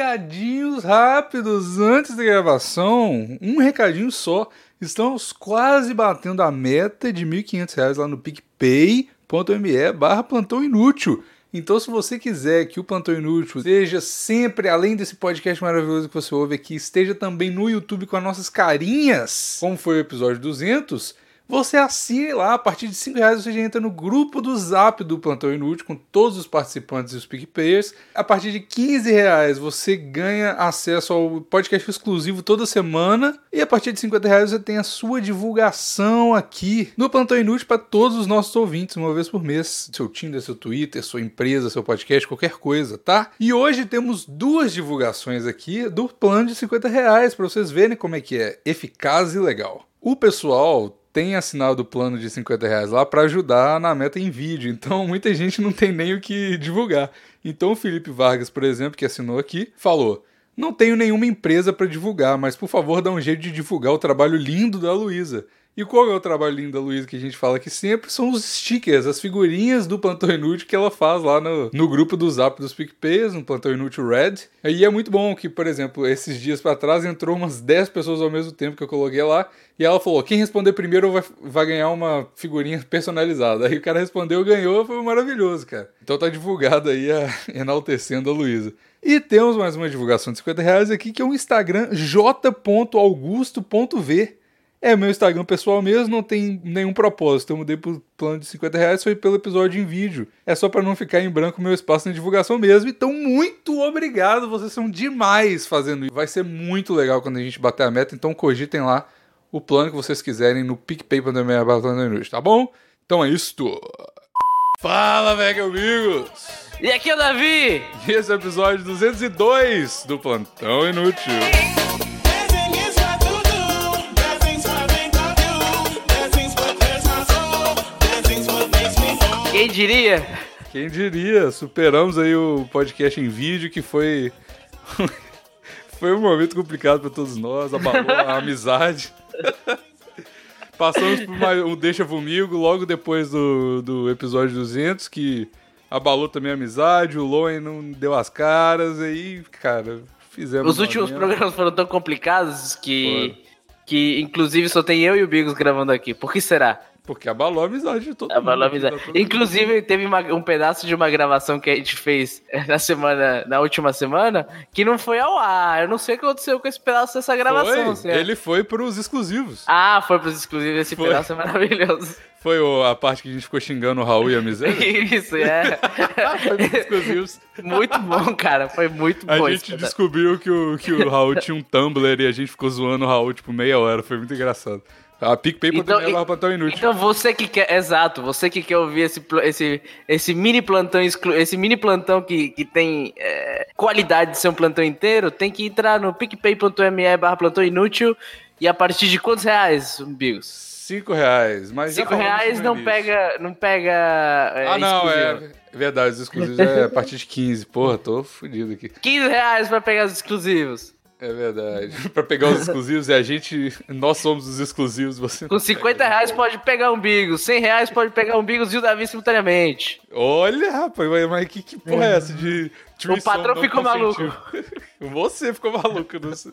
recadinhos rápidos antes da gravação. Um recadinho só. Estamos quase batendo a meta de R$ 1.500 lá no picpay.me barra plantão inútil. Então, se você quiser que o Plantão Inútil seja sempre, além desse podcast maravilhoso que você ouve aqui, esteja também no YouTube com as nossas carinhas, como foi o episódio 200, você assine lá, a partir de 5 reais você já entra no grupo do Zap do Plantão Inútil com todos os participantes e os PicPayers. A partir de 15 reais você ganha acesso ao podcast exclusivo toda semana. E a partir de 50 reais você tem a sua divulgação aqui no Plantão Inútil para todos os nossos ouvintes, uma vez por mês. Seu Tinder, seu Twitter, sua empresa, seu podcast, qualquer coisa, tá? E hoje temos duas divulgações aqui do plano de 50 reais para vocês verem como é que é eficaz e legal. O pessoal tem assinado o plano de 50 reais lá para ajudar na meta em vídeo. Então muita gente não tem nem o que divulgar. Então o Felipe Vargas, por exemplo, que assinou aqui, falou: Não tenho nenhuma empresa para divulgar, mas por favor dá um jeito de divulgar o trabalho lindo da Luísa. E qual é o trabalho lindo da Luísa que a gente fala aqui sempre? São os stickers, as figurinhas do Plantão Inútil que ela faz lá no, no grupo do Zap dos PicPayers, no Plantão Inútil Red. E é muito bom que, por exemplo, esses dias para trás entrou umas 10 pessoas ao mesmo tempo que eu coloquei lá. E ela falou: quem responder primeiro vai, vai ganhar uma figurinha personalizada. Aí o cara respondeu, ganhou, foi maravilhoso, cara. Então tá divulgado aí a, enaltecendo a Luísa. E temos mais uma divulgação de 50 reais aqui, que é o Instagram j.augusto.v. É, meu Instagram pessoal mesmo não tem nenhum propósito. Eu mudei pro plano de 50 reais, foi pelo episódio em vídeo. É só para não ficar em branco meu espaço na divulgação mesmo. Então, muito obrigado, vocês são demais fazendo isso. Vai ser muito legal quando a gente bater a meta, então cogitem lá o plano que vocês quiserem no picpay.me tá bom? Então é isto. Fala, velho amigos! E aqui é o Davi! E esse é o episódio 202 do Plantão Inútil. Diria? Quem diria? Superamos aí o podcast em vídeo que foi foi um momento complicado para todos nós, abalou a amizade. Passamos por mais um Deixa Vomigo logo depois do, do episódio 200 que abalou também a amizade, o Loen não deu as caras aí, cara, fizemos Os últimos programas foram tão complicados que que inclusive só tem eu e o Bigos gravando aqui. Por que será? Porque abalou a amizade de todo Abalou a mundo. amizade. Inclusive, teve uma- um pedaço de uma gravação que a gente fez eh, na semana, na última semana, que não foi ao ar. Eu não sei o que aconteceu com esse pedaço dessa gravação. Foi, assim, é. ele foi pros exclusivos. Ah, foi pros exclusivos. Esse Foi. pedaço é maravilhoso. Foi a parte que a gente ficou xingando o Raul e a miséria. Isso, é. foi pros exclusivos. muito bom, cara. Foi muito A bom. esse gente descobriu que o, que o Raul tinha um Tumblr e a gente ficou zoando o Raul, tipo, meia hora. Foi muito engraçado. A PicPay Então, barra plantão inútil. Então você que quer, exato, você que quer ouvir esse, esse, esse mini plantão exclu, esse mini plantão que, que tem é, qualidade de ser um plantão inteiro, tem que entrar no picpay.me barra plantão inútil e a partir de quantos reais, Bigos? Cinco reais. Mas Cinco reais não início. pega, não pega é, Ah, não, exclusivo. é verdade. Os exclusivos é a partir de 15. Porra, tô fudido aqui. 15 reais pra pegar os exclusivos. É verdade. pra pegar os exclusivos, e a gente. Nós somos os exclusivos, você. Com 50 reais pode pegar um Bigos, 100 reais pode pegar um Bigos e o Davi simultaneamente. Olha, rapaz, mas- que, que porra é essa de. O patrão ficou consentiu? Você ficou maluco, sei.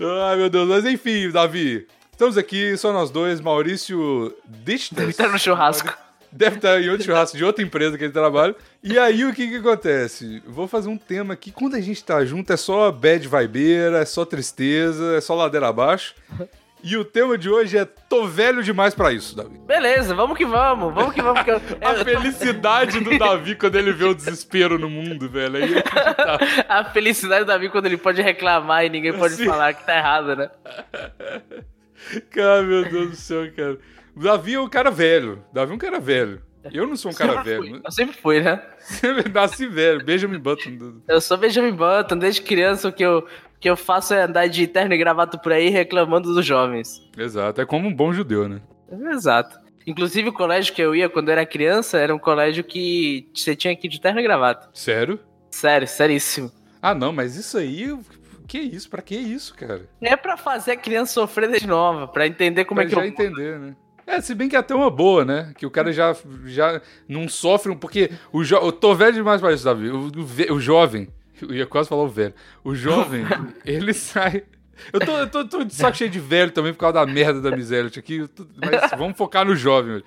Ai, meu Deus. Mas enfim, Davi. Estamos aqui, só nós dois, Maurício Distas. Tá no churrasco. Deve estar em outro churrasco de outra empresa que ele trabalha. E aí o que que acontece? Vou fazer um tema aqui. Quando a gente tá junto é só bad vibeira, é só tristeza, é só ladeira abaixo. E o tema de hoje é Tô velho demais pra isso, Davi. Beleza, vamos que vamos, vamos que vamos. Que eu, A felicidade do Davi quando ele vê o desespero no mundo, velho. Aí tá. A felicidade do Davi quando ele pode reclamar e ninguém pode Sim. falar que tá errado, né? Cara, meu Deus do céu, cara. O Davi é um cara velho. Davi é um cara velho. Eu não sou um cara Sempre velho. fui, Eu sempre fui, né? Eu nasci velho. Benjamin Button. Eu sou Benjamin Button, desde criança o que eu, o que eu faço é andar de terno e gravata por aí reclamando dos jovens. Exato. É como um bom judeu, né? Exato. Inclusive o colégio que eu ia quando era criança era um colégio que você tinha que ir de terno e gravata. Sério? Sério, seríssimo. Ah, não, mas isso aí. Que isso? Pra que isso, cara? É pra fazer a criança sofrer desde nova, pra entender como pra é que já eu... entender, né? É, se bem que é até uma boa, né? Que o cara já, já não sofre, um- porque o jo... eu tô velho demais pra isso, Davi. O, o ve- o jovem, Eu ia quase falar o velho. O jovem, ele sai. Eu tô, eu tô, tô de saco cheio de velho também por causa da merda da miséria aqui. Mas vamos focar no jovem.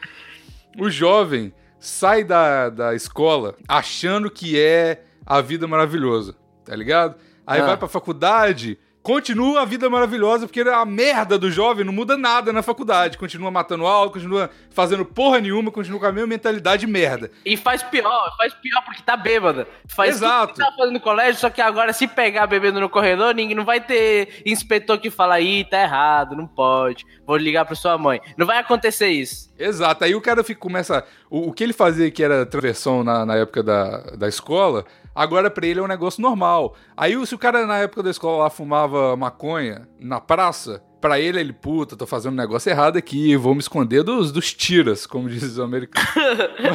O jovem sai da, da escola achando que é a vida maravilhosa, tá ligado? Aí ah. vai pra faculdade continua a vida maravilhosa, porque a merda do jovem não muda nada na faculdade. Continua matando aula, continua fazendo porra nenhuma, continua com a mesma mentalidade merda. E faz pior, faz pior porque tá bêbada. Faz Exato. tudo que tá fazendo no colégio, só que agora se pegar bebendo no corredor, ninguém não vai ter inspetor que fala aí, tá errado, não pode. Vou ligar pra sua mãe. Não vai acontecer isso. Exato. Aí o cara fica, começa. O, o que ele fazia que era transversão na, na época da, da escola, Agora para ele é um negócio normal. Aí se o cara na época da escola lá fumava maconha na praça, Pra ele, ele, puta, tô fazendo um negócio errado aqui, vou me esconder dos, dos tiras, como diz os americanos.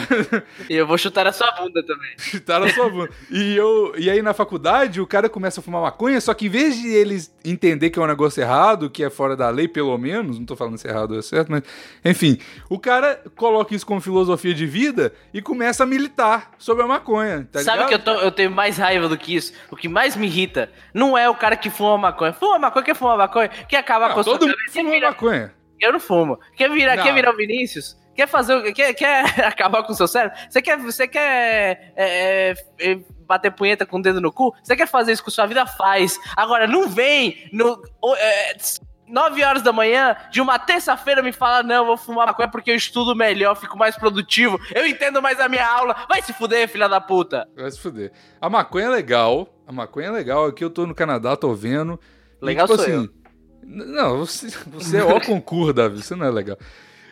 e eu vou chutar a sua bunda também. chutar a sua bunda. E, eu, e aí na faculdade, o cara começa a fumar maconha, só que em vez de eles entender que é um negócio errado, que é fora da lei, pelo menos, não tô falando se é errado ou é certo, mas enfim, o cara coloca isso como filosofia de vida e começa a militar sobre a maconha. Tá Sabe ligado? que eu, tô, eu tenho mais raiva do que isso? O que mais me irrita não é o cara que fuma maconha. Fuma maconha, quer fumar maconha, quer acabar não, todo mundo fuma maconha. Eu não fumo. Quer virar, quer virar o Vinícius? Quer fazer quer, quer acabar com o seu cérebro? Você quer, você quer é, é, é, bater punheta com o dedo no cu? Você quer fazer isso com sua vida? Faz. Agora, não vem no. É, 9 horas da manhã de uma terça-feira me fala: não, vou fumar maconha porque eu estudo melhor, fico mais produtivo, eu entendo mais a minha aula. Vai se fuder, filha da puta. Vai se fuder. A maconha é legal. A maconha é legal. Aqui eu tô no Canadá, tô vendo. Legal e, tipo, assim, eu. Não, você, você é ó concurso, Davi, você não é legal.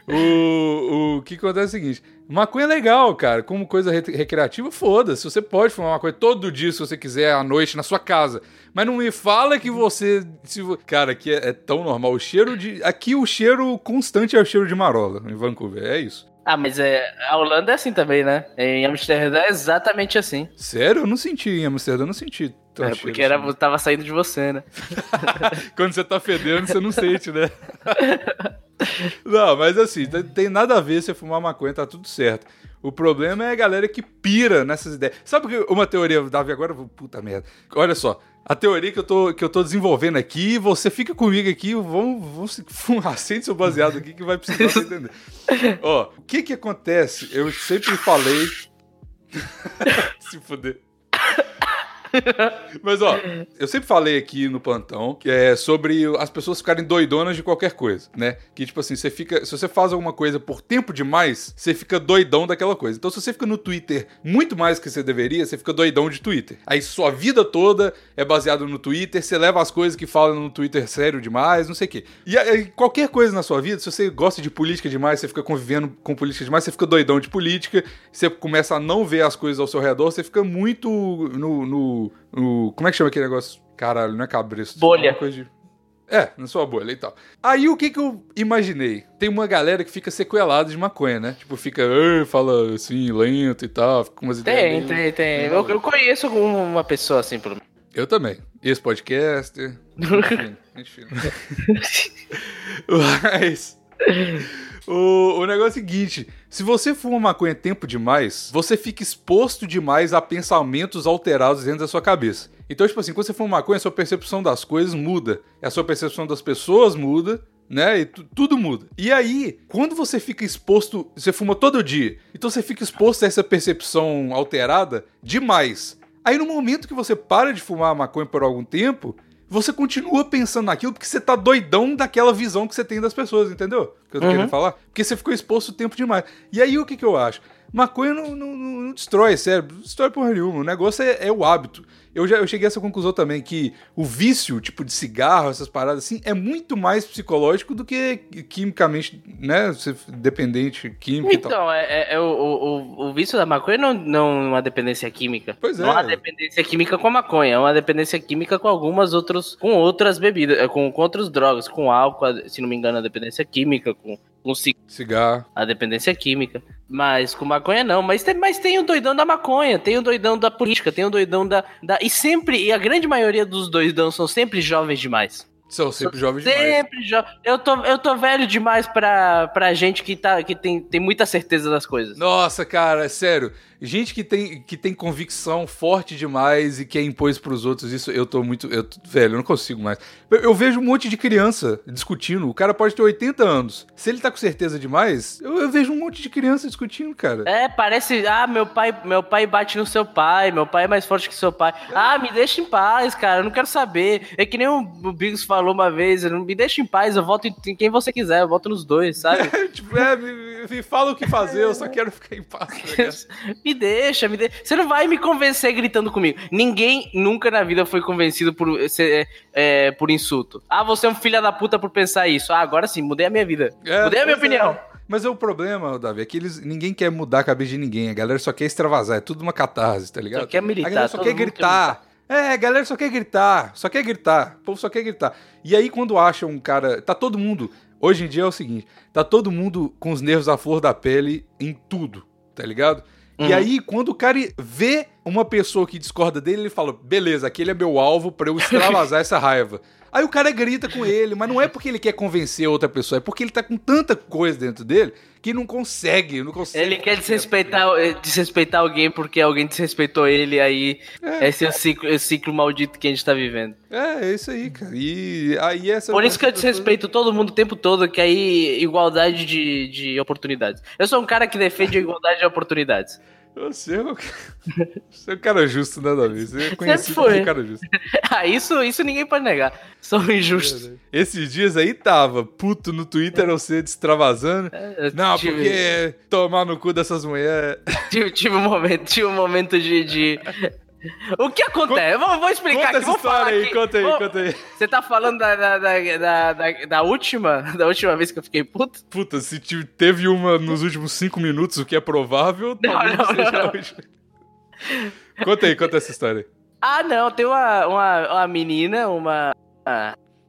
O, o que acontece é o seguinte: maconha é legal, cara. Como coisa recreativa, foda-se. Você pode fumar maconha todo dia se você quiser, à noite, na sua casa. Mas não me fala que você. Se, cara, aqui é, é tão normal. O cheiro de. Aqui o cheiro constante é o cheiro de marola, em Vancouver. É isso. Ah, mas é, a Holanda é assim também, né? Em Amsterdã é exatamente assim. Sério? Eu não senti. Em Amsterdã eu não senti. Tão é, porque era, tava saindo de você, né? Quando você tá fedendo, você não sente, né? não, mas assim, tem nada a ver você fumar maconha, tá tudo certo. O problema é a galera que pira nessas ideias. Sabe uma teoria, Davi, agora? Puta merda. Olha só, a teoria que eu tô, que eu tô desenvolvendo aqui, você fica comigo aqui, vamos, vamos acende seu baseado aqui que vai precisar entender. Ó, o que que acontece? Eu sempre falei. Se fuder. Mas, ó, eu sempre falei aqui no plantão que é sobre as pessoas ficarem doidonas de qualquer coisa, né? Que, tipo assim, você fica. Se você faz alguma coisa por tempo demais, você fica doidão daquela coisa. Então, se você fica no Twitter muito mais que você deveria, você fica doidão de Twitter. Aí sua vida toda é baseada no Twitter, você leva as coisas que falam no Twitter sério demais, não sei o quê. E aí, qualquer coisa na sua vida, se você gosta de política demais, você fica convivendo com política demais, você fica doidão de política, você começa a não ver as coisas ao seu redor, você fica muito no, no o, como é que chama aquele negócio? Caralho, não é cabresto. Bolha. É, de... é, na sua bolha e tal. Aí o que que eu imaginei? Tem uma galera que fica sequelada de maconha, né? Tipo, fica, fala assim, lento e tal, fica com umas tem, ideias. Tem, tem, tem. Eu, eu conheço uma pessoa assim, pelo menos. Eu também. Esse podcast. enfim, enfim. Mas. O, o negócio é o seguinte: se você fuma maconha tempo demais, você fica exposto demais a pensamentos alterados dentro da sua cabeça. Então, tipo assim, quando você fuma maconha, a sua percepção das coisas muda. A sua percepção das pessoas muda né? E tudo muda. E aí, quando você fica exposto, você fuma todo dia, então você fica exposto a essa percepção alterada demais. Aí no momento que você para de fumar maconha por algum tempo, você continua pensando naquilo porque você tá doidão daquela visão que você tem das pessoas, entendeu? Que eu tô uhum. querendo falar? Porque você ficou exposto o tempo demais. E aí o que, que eu acho? Maconha não, não, não destrói cérebro, não destrói porra nenhuma. O negócio é, é o hábito eu já eu cheguei a essa conclusão também que o vício, tipo de cigarro, essas paradas assim, é muito mais psicológico do que quimicamente, né? Ser dependente químico então, é, é, é o, o, o, vício da maconha não, não é uma dependência química. Pois é. Não é uma dependência química com a maconha, é uma dependência química com algumas outras, com outras bebidas, é, com, com outras drogas, com álcool, se não me engano, a dependência química, com com cigarro. A dependência química. Mas com maconha não. Mas tem, mas tem o doidão da maconha, tem o doidão da política, tem o doidão da, da. E sempre, e a grande maioria dos doidão são sempre jovens demais. São sempre jovens demais. Sempre eu, tô, eu tô velho demais pra, pra gente que, tá, que tem, tem muita certeza das coisas. Nossa, cara, sério. Gente que tem, que tem convicção forte demais e quer impor isso pros outros, isso eu tô muito. Eu, velho, eu não consigo mais. Eu, eu vejo um monte de criança discutindo. O cara pode ter 80 anos. Se ele tá com certeza demais, eu, eu vejo um monte de criança discutindo, cara. É, parece. Ah, meu pai, meu pai bate no seu pai, meu pai é mais forte que seu pai. Ah, me deixa em paz, cara. Eu não quero saber. É que nem o, o Biggs falou uma vez, não me deixa em paz, eu voto em quem você quiser, eu voto nos dois, sabe? tipo, é, me, me, fala o que fazer, eu só quero ficar em paz. Tá me deixa, me deixa. Você não vai me convencer gritando comigo. Ninguém nunca na vida foi convencido por, é, é, por insulto. Ah, você é um filho da puta por pensar isso. Ah, agora sim, mudei a minha vida. É, mudei a minha opinião. É. Mas é o problema, Davi, é que eles, ninguém quer mudar a cabeça de ninguém. A galera só quer extravasar. É tudo uma catarse, tá ligado? Só quer militar. A galera só quer gritar. Quer é, a galera só quer gritar. Só quer gritar. O povo só quer gritar. E aí, quando acha um cara. Tá todo mundo. Hoje em dia é o seguinte: tá todo mundo com os nervos à flor da pele em tudo, tá ligado? Uhum. E aí, quando o cara vê uma pessoa que discorda dele, ele fala: beleza, aquele é meu alvo para eu extravasar essa raiva. Aí o cara grita com ele, mas não é porque ele quer convencer outra pessoa, é porque ele tá com tanta coisa dentro dele que não consegue, não consegue. Ele quer desrespeitar, eh, desrespeitar alguém porque alguém desrespeitou ele, aí é. esse é o ciclo, esse ciclo maldito que a gente tá vivendo. É, é isso aí, cara. E aí essa Por isso que eu desrespeito todo mundo o tempo todo, que aí igualdade de, de oportunidades. Eu sou um cara que defende a igualdade de oportunidades. Você é um, você é um cara justo, né, Davi? Você é conhecido como um cara justo. ah, isso, isso ninguém pode negar. Sou injusto. Esses dias aí tava puto no Twitter você destravasando. É, Não, tive... porque tomar no cu dessas mulheres. Tive, tive, um momento, tive um momento de, de o que acontece? Conta, vou, vou explicar conta aqui, vou falar aí, aqui. Conta aí, vou, conta aí. Você tá falando da, da, da, da, da, última? Da última vez que eu fiquei puto? Puta, se teve uma nos últimos cinco minutos, o que é provável, não, talvez não, seja não. a última. Conta aí, conta essa história. Ah, não, tem uma, uma, uma menina, uma,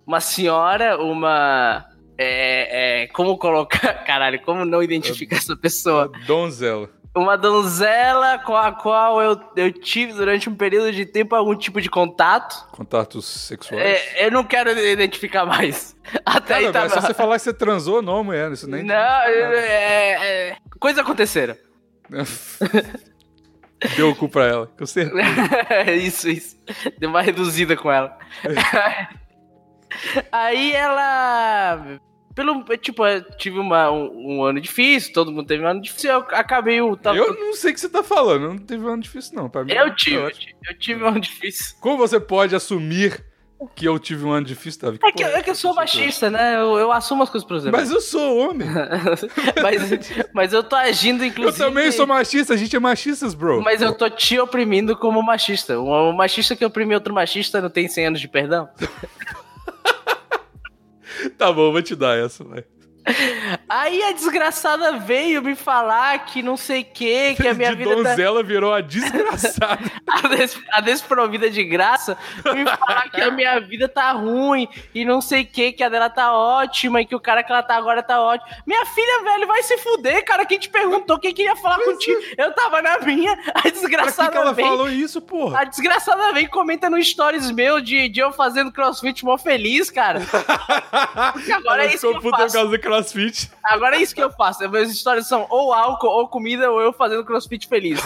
uma senhora, uma... É, é, como colocar... Caralho, como não identificar essa pessoa? Donzela uma donzela com a qual eu, eu tive durante um período de tempo algum tipo de contato. Contatos sexuais? É, eu não quero identificar mais. Até Cara, aí tá. Se você falar que você transou, não, mulher, isso nem. Não, é, é, coisas aconteceram. Deu o cu pra ela, com certeza. isso, isso. Deu uma reduzida com ela. aí ela pelo, tipo, eu tive uma, um, um, ano difícil, todo mundo teve um ano difícil, eu acabei o. Tava... Eu não sei o que você tá falando, não teve um ano difícil, não. Pra mim, eu tive, eu tive, eu tive um ano difícil. Como você pode assumir que eu tive um ano difícil, Davi? É que, é que eu sou machista, né? Eu, eu assumo as coisas por exemplo. Mas eu sou homem. mas, mas eu tô agindo, inclusive. Eu também sou machista, a gente é machistas, bro. Mas eu tô te oprimindo como machista. Um machista que oprime outro machista não tem 100 anos de perdão? tá bom, vou te dar essa, vai. Aí a desgraçada veio me falar que não sei o que, que a minha de vida. A tá donzela tá... virou a desgraçada. a, des... a desprovida de graça me falar que a minha vida tá ruim e não sei o que, que a dela tá ótima e que o cara que ela tá agora tá ótimo. Minha filha, velho, vai se fuder, cara. Quem te perguntou quem queria falar Mas contigo? É. Eu tava na minha. A desgraçada que que ela vem. falou isso, porra? A desgraçada vem e comenta no stories meu de, de eu fazendo crossfit mó feliz, cara. Porque agora é isso que eu faço crossfit. Agora é isso que eu faço. Minhas histórias são ou álcool, ou comida, ou eu fazendo crossfit feliz.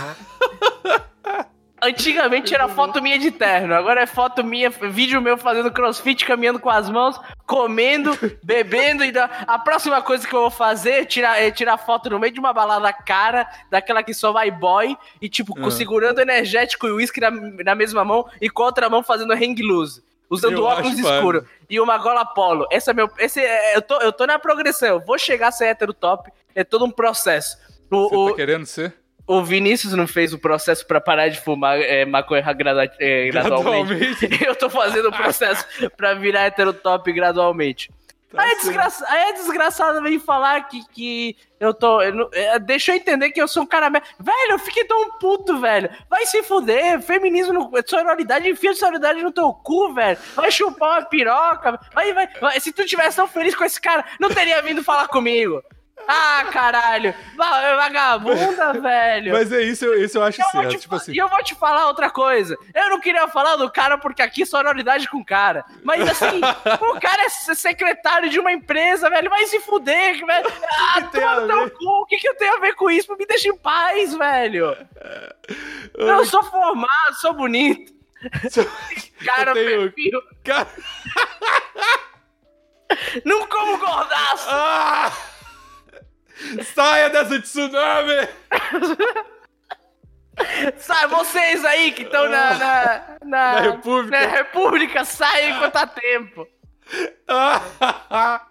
Antigamente era foto minha de terno, agora é foto minha, vídeo meu fazendo crossfit, caminhando com as mãos, comendo, bebendo. E a próxima coisa que eu vou fazer é tirar, é tirar foto no meio de uma balada cara, daquela que só vai boy, e tipo, uhum. segurando energético e uísque na, na mesma mão e com a outra mão fazendo hang loose usando eu óculos escuros e uma gola polo. Esse é meu. Esse é, eu, tô, eu tô na progressão. Eu vou chegar a ser hétero top. É todo um processo. O, Você o, tá querendo ser? O Vinícius não fez o processo para parar de fumar é, maconha gradu, é, gradualmente. gradualmente. eu tô fazendo o processo para virar hétero top gradualmente. Tá aí, a desgraça, aí a desgraçada vem falar que, que eu tô. Eu, é, deixa eu entender que eu sou um cara. Velho, eu fiquei tão puto, velho. Vai se fuder. Feminismo, no, sororidade, enfia sororidade no teu cu, velho. Vai chupar uma piroca. Vai, vai, vai. Se tu tivesse tão feliz com esse cara, não teria vindo falar comigo. Ah, caralho! Va- Vagabunda, velho! Mas é isso, eu- isso eu acho Eu certo. te Tipo assim. E eu vou te falar outra coisa. Eu não queria falar do cara porque aqui sonoridade com cara. Mas assim, o cara é se- secretário de uma empresa, velho. Vai se fuder, velho. Ah, teu cu. O que, que eu tenho a ver com isso? Me deixa em paz, velho. Eu sou formado, sou bonito. Cara, Eu tenho- perfil. Cara- Não como gordaço. Ah! Saia dessa tsunami! Sabe, vocês aí que estão na, na, na, Na República. na República, saiam enquanto há tempo. Ah!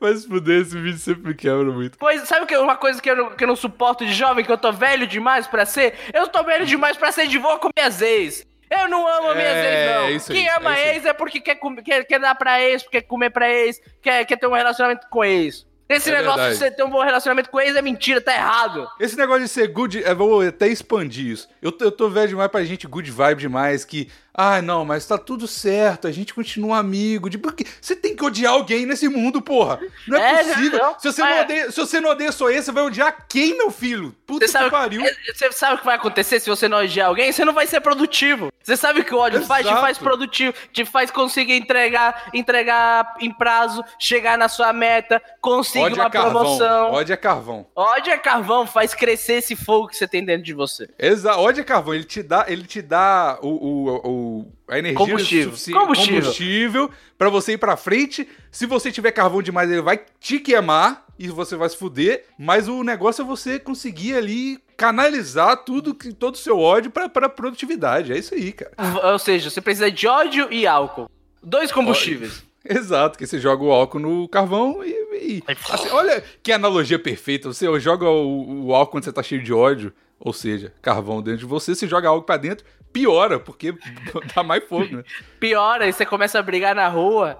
Mas fuder, esse vídeo sempre quebra muito. Pois, sabe que, uma coisa que eu, não, que eu não suporto de jovem, que eu tô velho demais pra ser? Eu tô velho demais pra ser de boa com minhas ex. Eu não amo minhas É, ex, não. isso aí, Quem ama é isso aí. ex é porque quer, comer- quer, quer dar pra ex, quer comer pra ex, quer, quer ter um relacionamento com ex. Esse É negócio verdade. de você ter um bom relacionamento com ex é mentira, tá errado. Esse negócio de ser good, eu vou até expandir isso. Eu tô, eu tô velho demais pra gente good vibe demais, que, ah, não, mas tá tudo certo, a gente continua amigo. De, porque você tem que odiar alguém nesse mundo, porra. Não é, É, possível. não, se, você não mas- odeia, se você não odeia só esse, você vai odiar quem, meu filho? Puta Você que pariu. é, você sabe o que vai acontecer se você não odiar alguém? Você não vai ser produtivo. Você sabe o que o ódio faz? Te Exato. faz produtivo, te faz conseguir entregar, entregar em prazo, chegar na sua meta, conseguir Ódio uma é promoção. Ódio é carvão. Ódio é carvão, faz crescer esse fogo que você tem dentro de você. Exa ódio é carvão, ele te dá, ele te dá o, o, o- a energia Combustível. Combustível. combustível pra você ir pra frente. Se você tiver carvão demais, ele vai te queimar e você vai se fuder. Mas o negócio é você conseguir ali canalizar tudo, que- todo o seu ódio pra produtividade. É isso aí, cara. V- Ou seja, você precisa de ódio e álcool. Dois combustíveis. Exato, que você joga o álcool no carvão e. e- assim, olha que analogia perfeita. Você joga o, o álcool quando você tá cheio de ódio, ou seja, carvão dentro de você, você joga álcool pra dentro, piora, porque dá mais fogo, né? Pior, aí você começa a brigar na rua.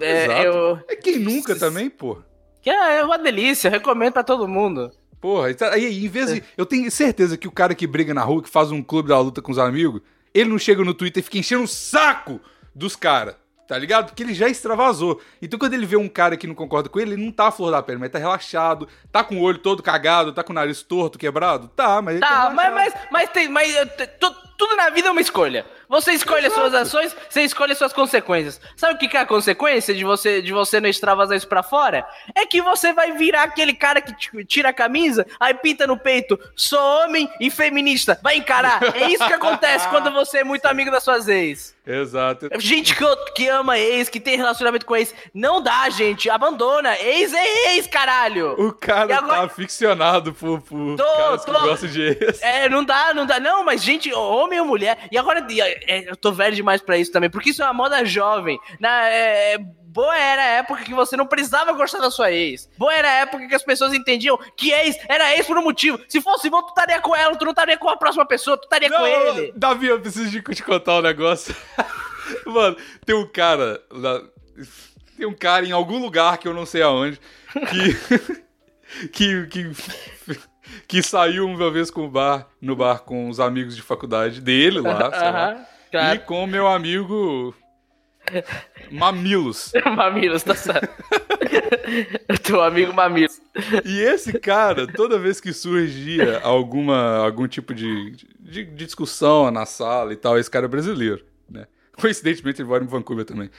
É, Exato. eu- É quem nunca também, pô. que é uma delícia, recomendo pra todo mundo. Porra, e tá- aí em vez de. Eu tenho certeza que o cara que briga na rua, que faz um clube da luta com os amigos, ele não chega no Twitter e fica enchendo o saco dos caras. Tá ligado? Porque ele já extravasou. Então quando ele vê um cara que não concorda com ele, ele não tá a flor da pele, mas tá relaxado, tá com o olho todo cagado, tá com o nariz torto, quebrado. Tá, mas ele Tá, mas, mas, mas, tem, mas tudo na vida é uma escolha. Você escolhe as suas ações, você escolhe as suas consequências. Sabe o que que é a consequência de você, de você não extravasar isso pra fora? É que você vai virar aquele cara que tira a camisa, aí pinta no peito, sou homem e feminista. Vai encarar. É isso que acontece quando você é muito amigo das suas ex. Exato. Gente que, que ama ex, que tem relacionamento com ex, não dá, gente. Abandona. Ex é ex, caralho. O cara E agora- tá aficionado por, por Tô, caras que tô. gostam de ex. É, não dá, não dá. Não, mas gente, homem ou mulher. E agora, é, eu tô velho demais pra isso também, porque isso é uma moda jovem. Na, é, boa era a época que você não precisava gostar da sua ex. Boa era a época que as pessoas entendiam que ex era ex por um motivo. Se fosse bom, tu estaria com ela, tu não estaria com a próxima pessoa, tu estaria com ele. Davi, eu preciso de te contar um negócio. Mano, tem um cara lá. Tem um cara em algum lugar que eu não sei aonde que. que. que, que saiu uma vez com o bar, no bar com os amigos de faculdade dele lá, lá, Aham, claro. e com o meu amigo Mamilos. Mamilos, tá certo. Teu amigo Mamilos. E esse cara, toda vez que surgia alguma, algum tipo de, de, de discussão na sala e tal, esse cara é brasileiro, né? Coincidentemente ele mora em Vancouver também.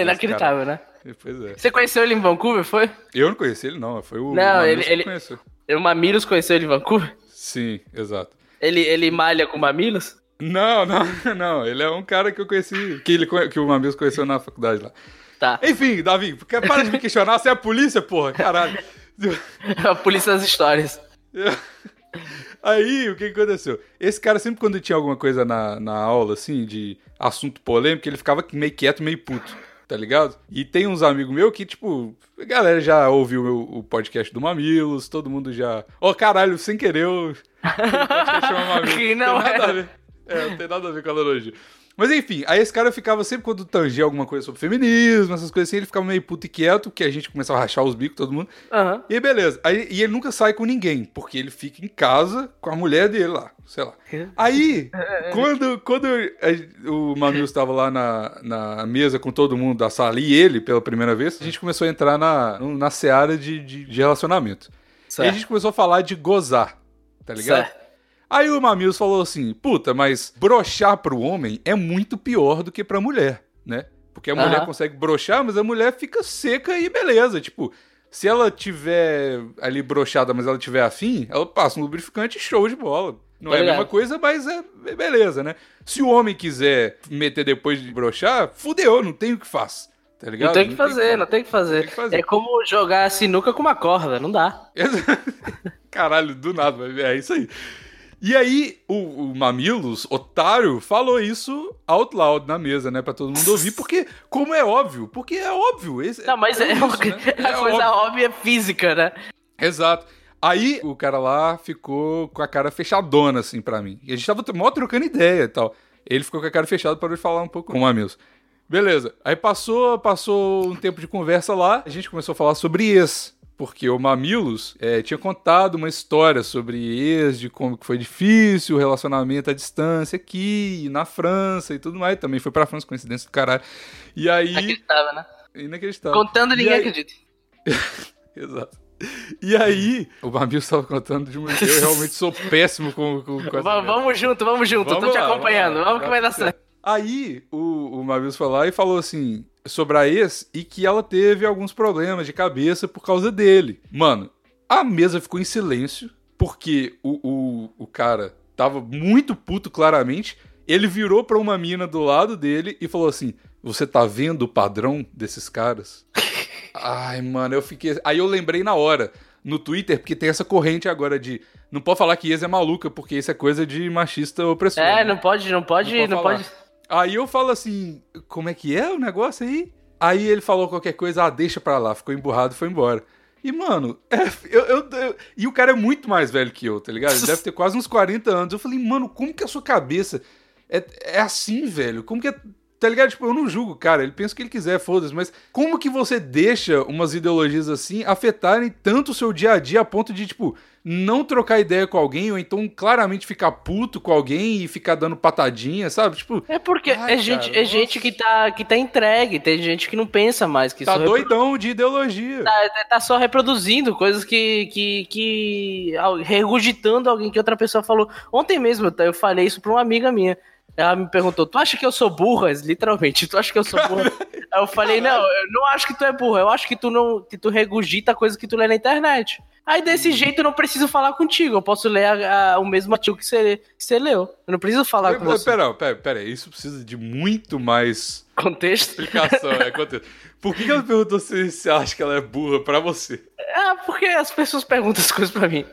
Inacreditável, né? Pois é. Você conheceu ele em Vancouver, foi? Eu não conheci ele, não. Foi o Não, ele- Mamilos que ele- conheceu. O Mamilos conheceu ele em Vancouver? Sim, exato. Ele, ele malha com Mamilos? Não, não, não. Ele é um cara que eu conheci, que, ele, que o Mamilos conheceu na faculdade lá. Tá. Enfim, Davi, porque- para de me questionar, você é a polícia, porra, caralho. A polícia das histórias. Aí, o que aconteceu? Esse cara, sempre quando tinha alguma coisa na, na aula, assim, de assunto polêmico, ele ficava meio quieto, meio puto, tá ligado? E tem uns amigos meus que, tipo, a galera já ouviu o, o podcast do Mamilos, todo mundo já. Ô, caralho, sem querer, eu. o podcast chama Mamilos. Que não nada é. É, não tem nada a ver com a analogia. Mas enfim, aí esse cara ficava sempre quando tangia alguma coisa sobre feminismo, essas coisas assim, ele ficava meio puto e quieto, porque a gente começava a rachar os bicos, todo mundo. Aham. E beleza. Aí, e ele nunca sai com ninguém, porque ele fica em casa com a mulher dele lá, sei lá. Aí, quando, quando a- o Mamilos estava lá na, na mesa com todo mundo da sala e ele pela primeira vez, a gente começou a entrar na, na seara de, de, de relacionamento. Certo. E a gente começou a falar de gozar, tá ligado? Certo. Aí o Mamilos falou assim: puta, mas brochar pro homem é muito pior do que pra mulher, né? Porque a mulher consegue brochar, mas a mulher fica seca e beleza. Tipo, se ela tiver ali brochada, mas ela tiver afim, ela passa um lubrificante show de bola. Não é a mesma coisa, mas é, é beleza, né? Se o homem quiser meter depois de brochar, fudeu, não tem o que faz. Tá ligado? Não tem o que fazer, não tem o que fazer. que fazer. É como jogar sinuca com uma corda, não dá. Caralho, do nada, é isso aí. E aí, o, o, Mamilos, otário, falou isso out loud na mesa, né? Pra todo mundo ouvir, porque, como é óbvio, porque é óbvio. Esse, não, mas é, é, isso, né? é a coisa óbvia física, né? Exato. Aí o cara lá ficou com a cara fechadona, assim, pra mim. E a gente tava mó trocando ideia e tal. Ele ficou com a cara fechada para de falar um pouco com o Mamilos. Beleza. Aí passou, passou um tempo de conversa lá, a gente começou a falar sobre ex porque o Mamilos é, tinha contado uma história sobre ex, de como que foi difícil o relacionamento à distância aqui, na França e tudo mais. Também foi pra França, coincidência do caralho. E aí. Inacreditável, né? Inacreditável. Contando, ninguém aí... acredita. Exato. E aí, o Mamilos estava contando de uma. Eu realmente sou péssimo com. com, com vamos junto, vamos junto, vamos tô lá, te acompanhando, vamos, vamos que vai dar certo. Aí, o, o Mamilos foi lá e falou assim: sobre a ex e que ela teve alguns problemas de cabeça por causa dele. Mano, a mesa ficou em silêncio, porque o, o, o cara tava muito puto claramente. Ele virou pra uma mina do lado dele e falou assim: Você tá vendo o padrão desses caras? Ai, mano, eu fiquei. Aí eu lembrei na hora no Twitter, porque tem essa corrente agora de. Não pode falar que ex é maluca, porque isso é coisa de machista opressor. É, não pode, não pode, não pode. Não pode... Aí eu falo assim, como é que é o negócio aí? Aí ele falou qualquer coisa, ah, deixa pra lá, ficou emburrado e foi embora. E, mano, é, eu, eu, eu, e o cara é muito mais velho que eu, tá ligado? Ele deve ter quase uns 40 anos. Eu falei, mano, como que a sua cabeça é, é assim, velho? Como que é. Tá ligado? Tipo, eu não julgo, cara. Ele pensa o que ele quiser, foda-se. Mas como que você deixa umas ideologias assim afetarem tanto o seu dia a dia a ponto de, tipo, não trocar ideia com alguém, ou então claramente ficar puto com alguém e ficar dando patadinha, sabe? Tipo. É porque ai, é, gente, é gente que tá, que tá entregue, tem gente que não pensa mais que Tá doidão de ideologia. Tá, tá, só reproduzindo coisas que. que, que regurgitando alguém que outra pessoa falou. Ontem mesmo eu falei isso pra uma amiga minha. Ela me perguntou: Tu acha que eu sou burra? Literalmente, tu acha que eu sou burra? Aí eu falei: Não, eu não acho que tu é burra. Eu acho que tu não que tu regurgita coisa que tu lê na internet. Aí desse uhum. jeito eu não preciso falar contigo. Eu posso ler a, a, o mesmo artigo que você, que você leu. Eu não preciso falar com você. Pera, pera, pera, isso precisa de muito mais contexto. Explicação, é contexto. Por que, que ela perguntou se você acha que ela é burra pra você? Ah, porque as pessoas perguntam as coisas pra mim.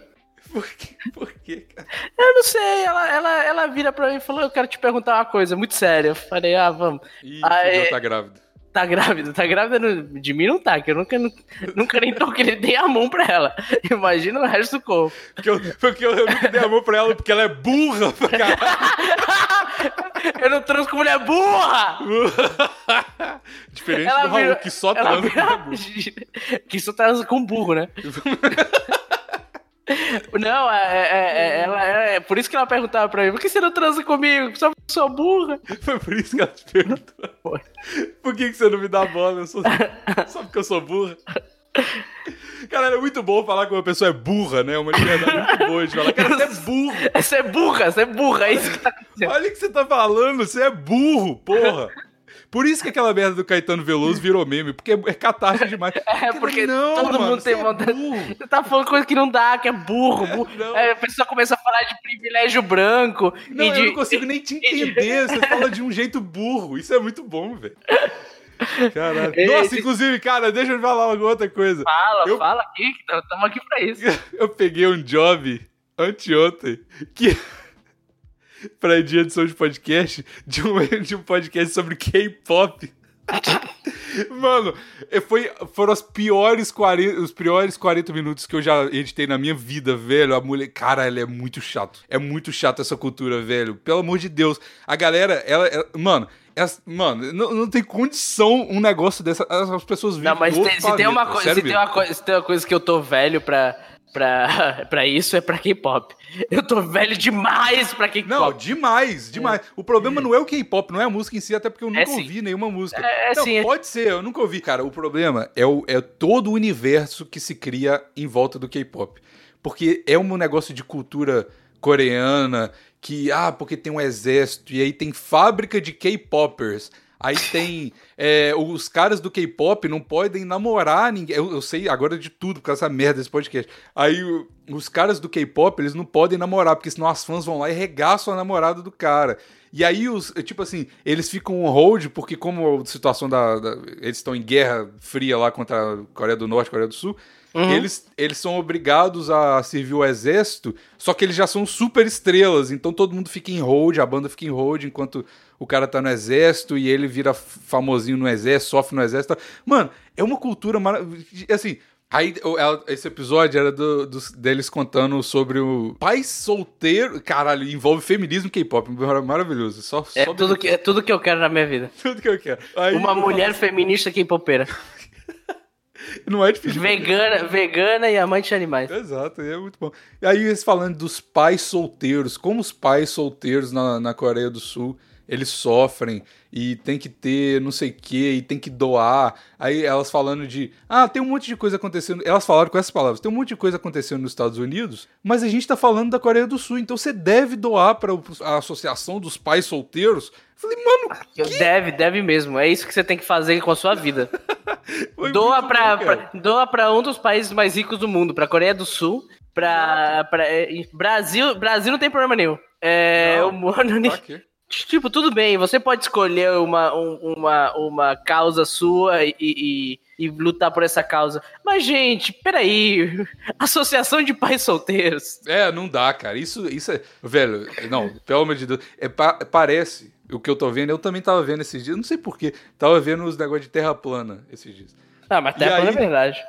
Por quê? Por quê, cara? Eu não sei, ela, ela, ela vira pra mim e falou: Eu quero te perguntar uma coisa muito séria. Eu falei: Ah, vamos. Ih, Aí, tá grávida. Tá grávida, tá grávida de mim não tá, que eu nunca, nunca nem toquei, dei a mão pra ela. Imagina o resto do corpo. Porque eu, porque eu, eu nunca dei a mão pra ela porque ela é burra pra caralho. eu não transo com mulher burra! Diferente ela do Raul, que só transa com burro. Que só transa com burro, né? Não, é, é, é, ela, é, por isso que ela perguntava pra mim, por que você não transa comigo? Só porque eu sou burra. Foi por isso que ela te perguntou. Foi. Por que, que você não me dá bola? Eu sou... Só porque eu sou burra. Cara, é muito bom falar que uma pessoa é burra, né? Uma liberdade muito boa de falar. Cara, você é burro. Você é burra, você é burra, é isso que tá acontecendo. Olha o que você tá falando, você é burro, porra. Por isso que aquela merda do Caetano Veloso virou meme, porque é catástrofe demais. É, porque não, todo mano, mundo tem é vontade. É você tá falando coisa que não dá, que é burro. burro. É, a pessoa começa a falar de privilégio branco. Não, eu de... não consigo nem te entender. Você fala de um jeito burro. Isso é muito bom, velho. Caralho. Esse... Nossa, inclusive, cara, deixa eu falar uma outra coisa. Fala, eu... fala aqui, estamos aqui pra isso. Eu peguei um job anteontem que pra de edição de podcast de um, de um podcast sobre K-pop. Mano, foi, foram os piores, 40, os piores 40 minutos que eu já editei na minha vida, velho. A mulher. Cara, ela é muito chato. É muito chato essa cultura, velho. Pelo amor de Deus. A galera, ela. ela mano, essa, mano, não, não tem condição um negócio dessa. As pessoas vivem. Não, mas tem, se, tem uma coisa, se, tem uma se tem uma coisa que eu tô velho pra pra, pra isso é pra K-pop. Eu tô velho demais pra K-pop. Não, demais, demais. O problema não é o K-pop, não é a música em si, até porque eu nunca É sim. ouvi nenhuma música. É, é não, sim, é- pode ser, eu nunca ouvi. Cara, o problema é, o, é todo o universo que se cria em volta do K-pop. Porque é um negócio de cultura coreana, que, ah, porque tem um exército, e aí tem fábrica de K-popers. Aí tem. é, os caras do K-pop não podem namorar ninguém. Eu, eu sei agora de tudo por causa dessa merda desse podcast. Aí o- os caras do K-pop, eles não podem namorar, porque senão as fãs vão lá e regaçam a namorada do cara. E aí, os, tipo assim, eles ficam on hold, porque como a situação da. da- eles estão em guerra fria lá contra a Coreia do Norte e Coreia do Sul. Eles, eles são obrigados a servir o exército, só que eles já são super estrelas, então todo mundo fica em hold, a banda fica em hold enquanto o cara tá no exército e ele vira famosinho no exército, sofre no exército. Mano, é uma cultura maravilhosa. Assim, aí ela- esse episódio era do- dos- deles contando sobre o pai solteiro. Caralho, envolve feminismo e K-pop, mar- maravilhoso. Só, É só tudo, que, é tudo que eu quero na minha vida. tudo que eu quero. Aí- Uma mulher feminista K-popeira. Não é difícil. Vegana, vegana e amante de animais. Exato, é muito bom. E aí eles falando dos pais solteiros, como os pais solteiros na, na Coreia do Sul, eles sofrem e tem que ter não sei o que, e tem que doar. Aí elas falando de, ah, tem um monte de coisa acontecendo. Elas falaram com essas palavras, tem um monte de coisa acontecendo nos Estados Unidos, mas a gente tá falando da Coreia do Sul, então você deve doar para a Associação dos Pais Solteiros. Eu falei, mano, Deve, deve mesmo. É isso que você tem que fazer com a sua vida. doa, pra- doa pra um dos países mais ricos do mundo, pra Coreia do Sul. Pra, pra, é, Brasil, Brasil não tem problema nenhum. É, Não, o Tá aqui. Tipo, tudo bem, você pode escolher uma, um- uma, uma causa sua e, e, e lutar por essa causa. Mas, gente, peraí. Associação de pais solteiros. É, não dá, cara. Isso, isso é. Velho, não, pelo amor de Deus. É, pa- parece o que eu tô vendo. Eu também tava vendo esses dias. Não sei porquê. Tava vendo os negócios de terra plana esses dias. Ah, mas E até é aí- verdade.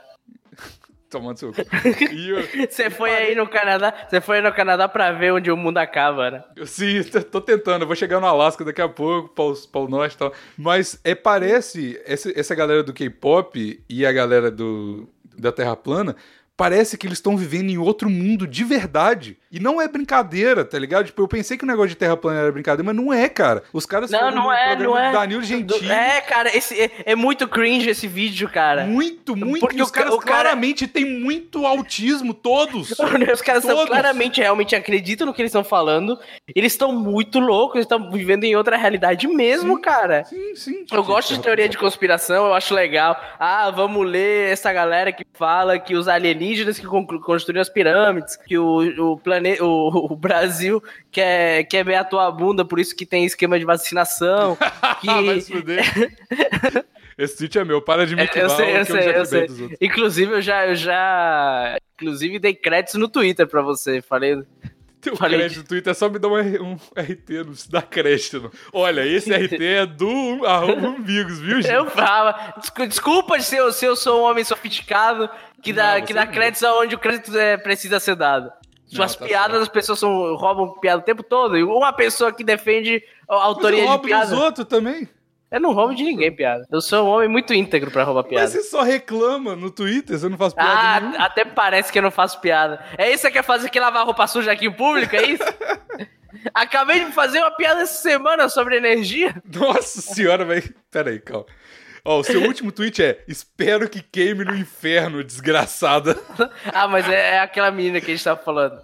Tomando cu. E eu, Você foi aí no Canadá, você foi no Canadá pra ver onde o mundo acaba, né? eu sim, tô, tentando. Eu vou chegar no Alasca daqui a pouco, Pau, Pau Norte e tal. Mas é, parece. Essa, essa galera do K-pop e a galera do, da Terra Plana. Parece que eles estão vivendo em outro mundo de verdade. E não é brincadeira, tá ligado? Tipo, eu pensei que o negócio de Terra plana era brincadeira, mas não é, cara. Os caras Não, não é, não é. Danilo Gentili. É, cara, esse, é, é muito cringe esse vídeo, cara. Muito, muito. Porque os caras o cara- claramente têm muito autismo, todos. Os caras são, Todos. claramente, realmente acreditam no que eles estão falando. Eles estão muito loucos, eles estão vivendo em outra realidade mesmo, cara. Sim, sim. Eu gosto de teoria de conspiração, eu acho legal. Ah, vamos ler essa galera que fala que os alienígenas que con- construíram as pirâmides, que o, o, plane... o, o Brasil quer, quer ver a tua bunda, por isso que tem esquema de vacinação. Que... Vai se fuder. Esse tweet é meu, para de me É, eu sei, eu sei, eu bem sei. Inclusive, eu já, eu já. Inclusive, dei créditos no Twitter pra você. Falei. Teu Falei crédito do Twitter é só me dar um, um RT, não se dá crédito. Olha, esse RT é do arroba umbigos, viu, gente? Eu falo. descu- Desculpa se eu, se eu sou um homem sofisticado que dá, Não, que dá não. créditos aonde o crédito é, precisa ser dado. Suas tá piadas, certo. as pessoas são, roubam piada o tempo todo. E uma pessoa que defende a Mas eu autoria de roubo dos piada. outros também. Eu não roubo de ninguém piada. Eu sou um homem muito íntegro pra roubar piada. Mas você só reclama no Twitter, você não faz piada Ah, nenhuma. até parece que eu não faço piada. É isso que você quer fazer que lavar roupa suja aqui em público, é isso? Acabei de fazer uma piada essa semana sobre energia. Nossa senhora, velho. Pera aí, calma. Ó, o seu último tweet é Espero que queime no inferno, desgraçada. Ah, mas é, é aquela menina que a gente tava falando.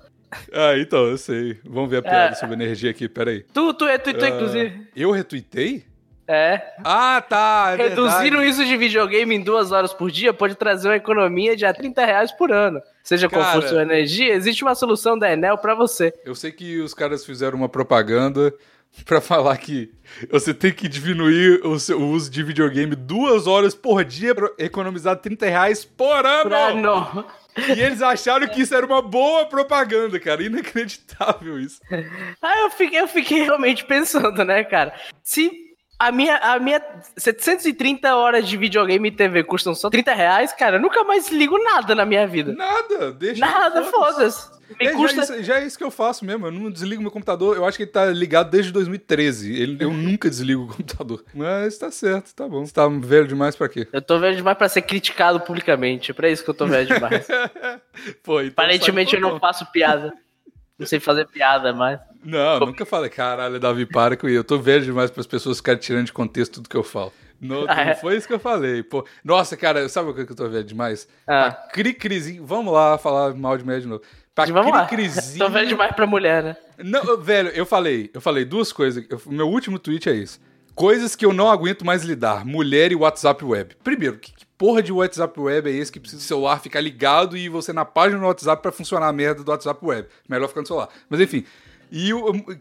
Ah, então, eu sei. Vamos ver a piada É. sobre energia aqui, pera aí. Tu, tu retweetou, Ah, inclusive. Eu retuitei? É. Ah, tá. É Reduzir o verdade. uso de videogame em duas horas por dia pode trazer uma economia de a 30 reais por ano. Seja qual for sua energia, existe uma solução da Enel pra você. Eu sei que os caras fizeram uma propaganda pra falar que você tem que diminuir o, seu, o uso de videogame duas horas por dia pra economizar 30 reais por ano. E eles acharam que isso era uma boa propaganda, cara. Inacreditável isso. Aí eu fiquei, eu fiquei realmente pensando, né, cara? Se a minha, a minha 730 horas de videogame e TV custam só 30 reais, cara, eu nunca mais ligo nada na minha vida. Nada, deixa. Nada, foda-se. Me É, custa- já, é isso, já é isso que eu faço mesmo. Eu não desligo meu computador. Eu acho que ele tá ligado desde 2013. Ele, eu nunca desligo o computador. Mas tá certo, tá bom. Você tá velho demais pra quê? Eu tô velho demais pra ser criticado publicamente. É pra isso que eu tô velho demais. Pô, então Aparentemente eu não faço piada. Não sei fazer piada, mas. Não, nunca falei, caralho, Davi, para com isso. Eu tô velho demais para as pessoas ficarem tirando de contexto tudo que eu falo. Não, Ah, é? não foi isso que eu falei. Pô. Nossa, cara, sabe o que eu tô velho demais? Ah. Pra cri-crizinho. Vamos lá falar mal de mulher de novo. Pra Vamos lá. cri-crizinho. Tô velho demais pra mulher, né? Não, velho, eu falei, eu falei duas coisas. Eu- meu último tweet é isso. Coisas que eu não aguento mais lidar: mulher e WhatsApp web. Primeiro, que, que porra de WhatsApp web é esse que precisa do celular ficar ligado e você na página do WhatsApp pra funcionar a merda do WhatsApp web? Melhor ficar no celular. Mas enfim. E.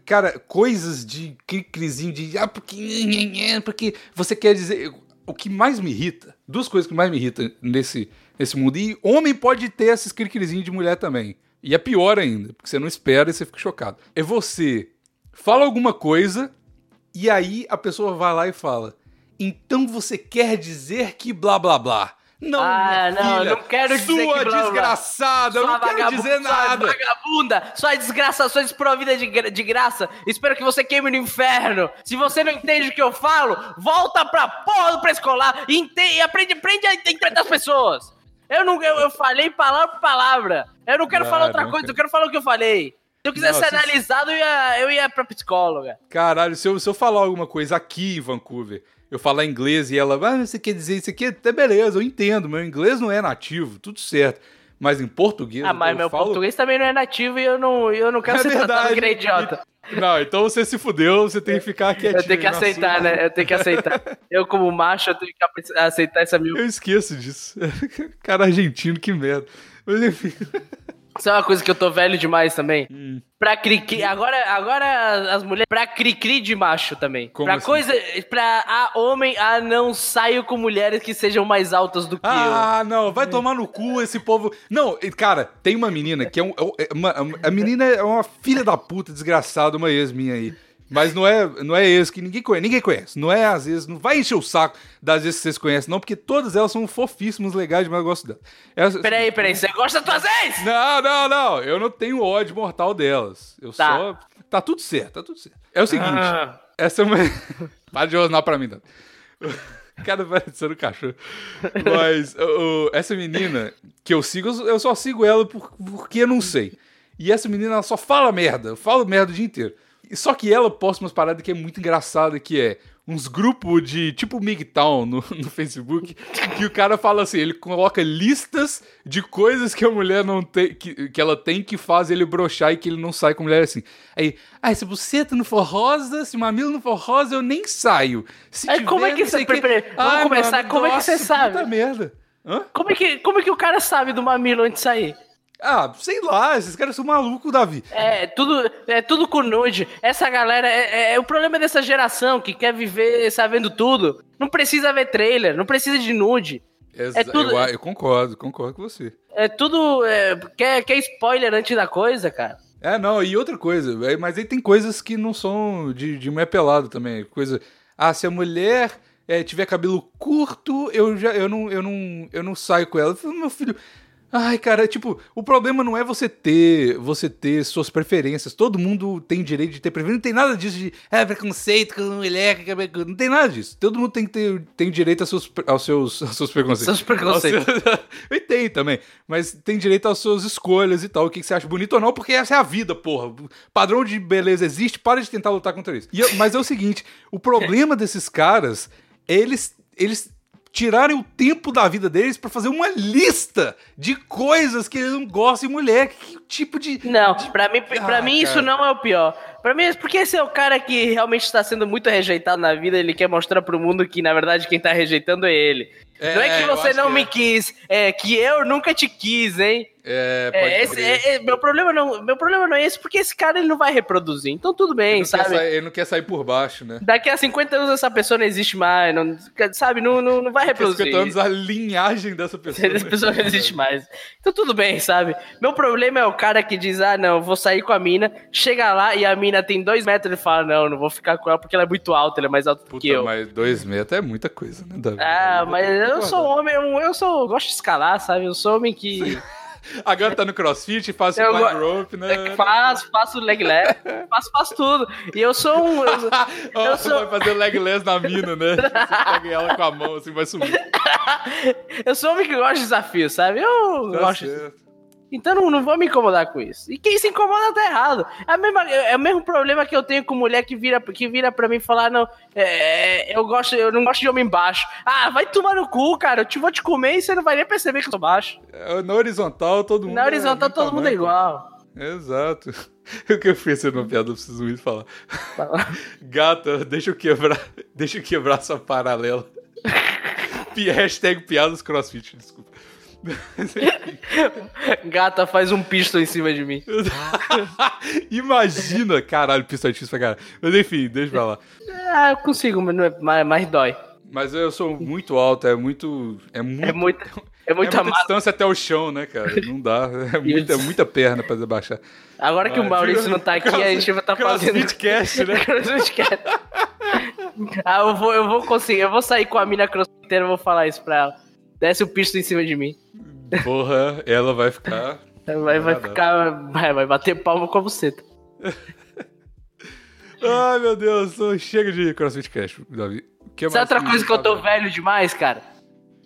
Cara, coisas de crizinho de. Ah, porque. Porque você quer dizer. O que mais me irrita, duas coisas que mais me irritam nesse, nesse mundo, e homem pode ter esses cricrizinhos de mulher também. E é pior ainda, porque você não espera e você fica chocado. É você fala alguma coisa e aí a pessoa vai lá e fala: Então você quer dizer que blá blá blá. Não, Ah, não, filha, não quero dizer sua que blá, blá, blá. desgraçada, eu Sua não quero dizer sua nada. Vagabunda, sua desgraça, sua desprovida de, de graça. Espero que você queime no inferno. Se você não entende o que eu falo, volta pra porra do pré-escolar e, e aprende, aprende a interpretar as pessoas. Eu não eu, eu falei palavra por palavra. Eu não quero falar outra coisa, eu quero falar o que eu falei. Se eu quisesse ser se- analisado, eu ia, eu ia pra psicóloga. Caralho, se eu, se eu falar alguma coisa aqui em Vancouver, eu falar inglês e ela, ah, você quer dizer isso aqui? Até beleza, eu entendo, meu inglês não é nativo, tudo certo. Mas em português. Ah, mas eu meu falo... português também não é nativo e eu não, eu não quero É ser tratado verdade. que nem idiota. Não, então você se fudeu, você tem que ficar quietinho. Eu tenho que sua. aceitar, né? Eu tenho que aceitar. Eu, como macho, eu tenho que aceitar essa minha. Eu esqueço disso. Cara argentino, que merda. Mas enfim. Isso é uma coisa que eu tô velho demais também. Hum. Pra cri-cri. Agora, agora as mulheres. Pra cri-cri de macho também. Como pra assim? coisa. Pra a homem, ah, não saio com mulheres que sejam mais altas do que eu. Ah, não, vai tomar no cu esse povo. Não, e, cara, tem uma menina que é, um, é uma, a menina é uma filha da puta desgraçada, uma ex minha aí. Mas não é, não é ex que ninguém conhece, ninguém conhece. Não é às vezes, não vai encher o saco das vezes que vocês conhecem, não, porque todas elas são fofíssimas, legais, mas eu gosto delas. Elas- Peraí, peraí, você gosta das tuas ex? Não, não, não, eu não tenho ódio mortal delas. Eu Tá. só. Tá tudo certo, tá tudo certo. É o seguinte. Ah. Essa é uma. Para de rosnar pra mim, Dan. Cara, parecendo um cachorro. Mas o- o- essa menina que eu sigo, eu eu só sigo ela por- porque eu não sei. E essa menina, ela só fala merda. Fala merda o dia inteiro. Só que ela posta umas paradas que é muito engraçada, que é uns grupos de tipo MGTOW no, no Facebook, que o cara fala assim, ele coloca listas de coisas que a mulher não tem, que, que ela tem que faz ele broxar e que ele não sai com mulher assim. Aí, ah, se buceta não for rosa, se mamilo não for rosa, eu nem saio. Se Aí, como é que você- quê- peraí, vamos começar, como é que você nossa, sabe? Puta merda. Hã? Como é, que, como é que o cara sabe do mamilo antes de sair? Ah, sei lá, esses caras são malucos, Davi. É tudo, é tudo com nude. Essa galera é, é- é o problema dessa geração que quer viver sabendo tudo. Não precisa ver trailer, não precisa de nude. Exa- tudo- eu, eu concordo, concordo com você. É tudo. é, quer, quer spoiler antes da coisa, cara? É, não, e outra coisa, é, mas aí tem coisas que não são de, de mulher pelado também. Coisa. Ah, se a mulher é, tiver cabelo curto, eu já eu não, eu não, eu não saio com ela. Eu falo, Meu filho. Ai, cara, tipo, o problema não é você ter, você ter suas preferências. Todo mundo tem direito de ter preferência. Não tem nada disso de ah, preconceito com mulher, curto. não tem nada disso. Todo mundo tem que ter tem direito aos seus, aos seus, aos seus preconceitos. Seus preconceitos. Seus- e tem também. Mas tem direito às suas escolhas e tal. O que você acha bonito ou não, porque essa é a vida, porra. Padrão de beleza existe, para de tentar lutar contra isso. Eu- mas é o seguinte: o problema desses caras é eles. eles tirarem o tempo da vida deles pra fazer uma lista de coisas que eles não gostam em mulher. Que tipo de. Não, pra mim, pra Ah, mim isso não é o pior. Pra mim, porque esse é o cara que realmente está sendo muito rejeitado na vida, ele quer mostrar pro mundo que, na verdade, quem tá rejeitando é ele. É, não é que você não que me é. quis, é que eu nunca te quis, hein? É, pode É, esse, é- é- meu, problema não, meu problema não é esse, porque esse cara ele não vai reproduzir. Então tudo ele, bem, quer sabe? sair, ele não quer sair por baixo, né? Daqui a 50 anos essa pessoa não existe mais, não, sabe? Não, não, não vai Daqui a reproduzir. 50 anos a linhagem dessa pessoa. Essa pessoa não existe mais. Então tudo bem, sabe? Meu problema é o cara que diz, ah, não, vou sair com a mina, chega lá e a mina tem dois metros e fala, não, não vou ficar com ela porque ela é muito alta, ela é mais alta do Puta, que eu. mas dois metros é muita coisa, né, Davi? Ah, Eu mas eu sou homem, eu, eu sou, gosto de escalar, sabe? Eu sou homem que Agora tá no crossfit, faz Eu fly rope, né? Faço, faço leg left, faço, faço tudo. E eu sou um. eu Ó, eu sou- Vai fazer legless na mina, né? Você pega ela com a mão, assim, vai subir. Eu sou um homem que gosta de desafio, sabe? Eu Tá gosto. certo. Então não, não vou me incomodar com isso. E quem se incomoda tá errado. É, mesma, é o mesmo problema que eu tenho com mulher que vira, que vira pra mim falar: não, é, eu gosto, eu não gosto de homem baixo. Ah, vai tomar no cu, cara. Eu te, vou te comer e você não vai nem perceber que eu sou baixo. É, Na horizontal, todo mundo. Na horizontal é do todo mundo é igual. Exato. O que eu pensei numa piada, eu preciso muito falar. Gata, deixa eu quebrar. Deixa eu quebrar essa paralela. Hashtag piadas crossfit, desculpa. Gata faz um pistol em cima de mim. Imagina, caralho, pistol é difícil pra caralho. Mas enfim, deixa pra lá. Ah, eu consigo, mas, não é, mas, mas dói. Mas eu sou muito alto, é muito. É muito. É muita, é é muita distância até o chão, né, cara? Não dá. É muita, é muita perna pra baixar. Agora que o Vai, Maurício não tá aqui, a gente vai estar fazendo. Cast, né? Crossfit Cast. ah, eu vou, eu vou conseguir. Eu vou sair com a mina crossfiteira e vou falar isso pra ela. Desce o pisto em cima de mim. Porra, ela vai ficar. Vai, vai ficar. Vai, vai bater palma com a buceta. Ai, meu Deus, chega de CrossFit Cast, Davi. Que Sabe mais outra coisa que eu tô velho demais, cara?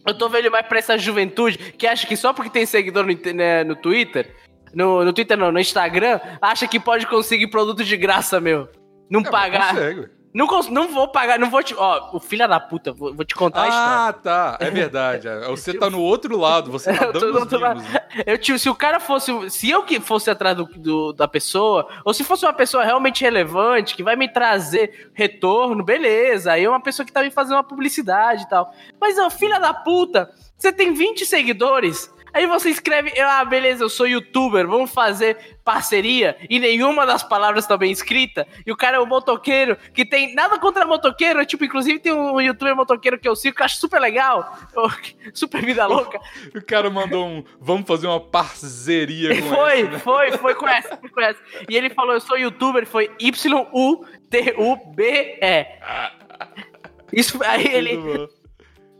Eu tô velho demais pra essa juventude que acha que só porque tem seguidor no, né, no Twitter, no, no Twitter não, no Instagram, acha que pode conseguir produto de graça, meu. Não Não, pagar. Consegue. Não, não vou pagar, não vou te. Ó, o filho da puta, vou, vou te contar a história. Ah, tá. É verdade. é. Você tá no outro lado, você tá Eu tô dando do os outro lado. mimos, né? Eu, tipo, se o cara fosse. Se eu que fosse atrás do, do- da pessoa, ou se fosse uma pessoa realmente relevante, que vai me trazer retorno, beleza. Aí é uma pessoa que tá me fazendo uma publicidade e tal. Mas, ó, filha da puta, você tem 20 seguidores. Aí você escreve, ah, beleza, eu sou youtuber, vamos fazer parceria, e nenhuma das palavras tá bem escrita, e o cara é um motoqueiro, que tem nada contra motoqueiro, tipo, inclusive tem um youtuber motoqueiro que eu sigo, que eu acho super legal, super vida louca, O cara mandou um. Vamos fazer uma parceria com foi, essa, né? foi, foi com essa, foi com essa. E ele falou, eu sou youtuber, foi Y-U-T-U-B-E. Isso, aí ele.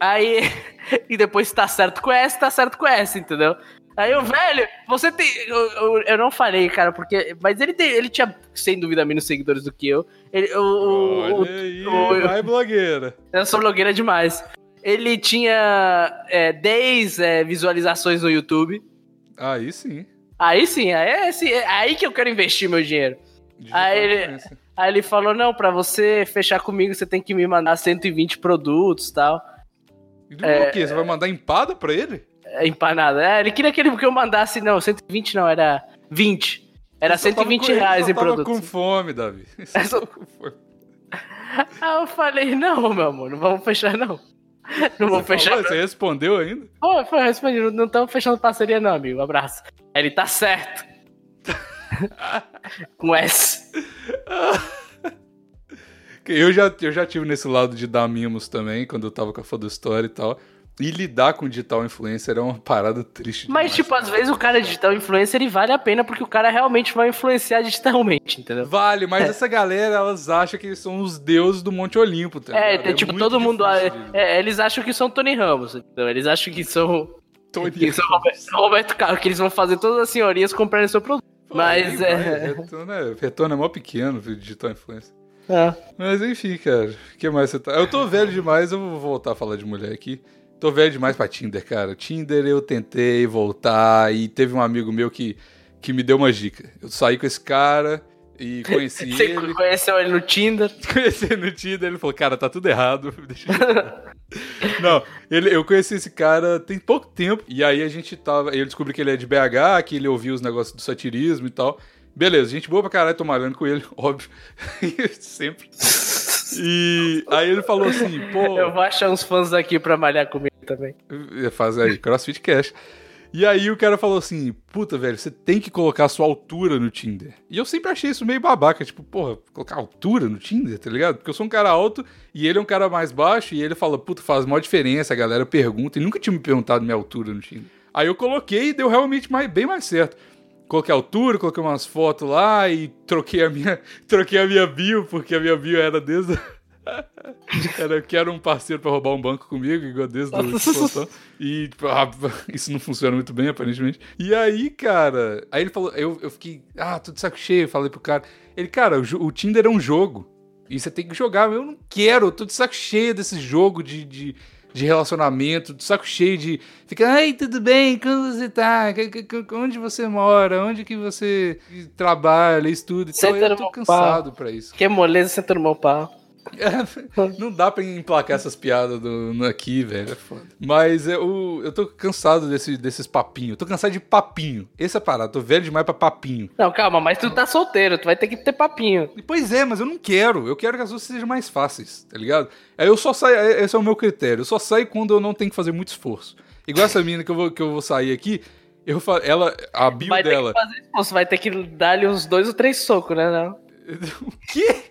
Aí, e depois tá certo com essa, tá certo com essa, entendeu? Aí o velho, você tem, eu, eu, eu não falei, cara, porque, mas ele tem, ele tinha, sem dúvida, menos seguidores do que eu. Ele, o, Olha aí, o- vai blogueira. eu sou blogueira demais. Ele tinha é, 10 é, visualizações no YouTube. Aí sim. Aí sim, aí é, esse- é aí que eu quero investir meu dinheiro. Digital Aí ele- influencer. Aí ele falou: não, pra você fechar comigo, você tem que me mandar 120 produtos e tal. Do o quê? Você vai mandar empada pra ele? É, Empanada. É, ele queria que ele- que eu mandasse, não, 120 não, era 20. Era tava 120 com- reais em tava produtos. com fome, Davi. É só- tava com fome. Aí eu falei: não, meu amor, não vamos fechar, não. Não Você fechar. falou? Você respondeu ainda? Pô, foi, respondi, não estamos fechando parceria, não, amigo. Abraço. Aí ele tá certo. com S. Eu já, eu já tive nesse lado de dar mimos também, quando eu tava com a Foda Story e tal. E lidar com digital influencer é uma parada triste Mas, demais, tipo, cara. às vezes o cara é digital influencer ele vale a pena porque o cara realmente vai influenciar digitalmente, entendeu? Vale, mas essa galera, elas acham que eles são os deuses do Monte Olimpo, tá É, ligado? tipo, muito todo mundo. É, é, eles acham que são Tony Ramos, entendeu? Eles acham que são. Tony Que são Roberto, Roberto Carlos, que eles vão fazer todas as senhorias comprarem seu produto. Mas nem é. Retorno é, retorno é mó pequeno, viu, digital influencer. É. Mas enfim, cara, o que mais você tá? Eu tô velho demais, eu vou voltar a falar de mulher aqui. Tô velho demais pra Tinder, cara. Tinder eu tentei voltar e teve um amigo meu que, que me deu uma dica. Eu saí com esse cara e conheci Você ele. conheceu ele no Tinder? Conheci no Tinder, ele falou, cara, tá tudo errado. Deixa eu... Não, ele, eu conheci esse cara tem pouco tempo. E aí a gente tava. Eu descobri que ele é de BH, que ele ouvia os negócios do satirismo e tal. Beleza, gente boa pra caralho, tô malhando com ele, óbvio. Sempre. E aí ele falou assim, pô. Eu vou achar uns fãs aqui pra malhar comigo também. Faz aí, CrossFit Cash. E aí o cara falou assim, puta, velho, você tem que colocar a sua altura no Tinder. E eu sempre achei isso meio babaca, tipo, porra, colocar altura no Tinder, tá ligado? Porque eu sou um cara alto e ele é um cara mais baixo e ele fala, puta, faz maior diferença, a galera pergunta, e nunca tinha me perguntado minha altura no Tinder. Aí eu coloquei e deu realmente mais, bem mais certo. Coloquei a altura, coloquei umas fotos lá e troquei a minha, troquei a minha bio, porque a minha bio era desde Era, que era um parceiro pra roubar um banco comigo, igual desde o plantão. E tipo, ah, isso não funciona muito bem, aparentemente. E aí, cara, aí ele falou, eu, eu fiquei, ah, tô de saco cheio, falei pro cara. Ele, cara, o, o Tinder é um jogo. E você tem que jogar. Eu não quero, eu tô de saco cheio desse jogo de, de, de relacionamento, de saco cheio de. Fica, ai, tudo bem, como você tá? Onde você mora? Onde que você trabalha, estuda? Então, eu tô cansado pra isso. Que moleza, senta no meu pau. não dá pra emplacar essas piadas do, aqui, velho. É foda. Mas eu, eu tô cansado desse, desses papinhos. Tô cansado de papinho. Essa é a parada. Tô velho demais pra papinho. Não, calma, mas tu tá solteiro. Tu vai ter que ter papinho. Pois é, mas eu não quero. Eu quero que as coisas sejam mais fáceis, tá ligado? Aí eu só saio. Esse é o meu critério. Eu só saio quando eu não tenho que fazer muito esforço. Igual essa menina que eu vou, que eu vou sair aqui. Eu falo, ela, a bio vai dela. Ter que fazer esforço, vai ter que dar-lhe uns dois ou três socos, né? Não? o quê?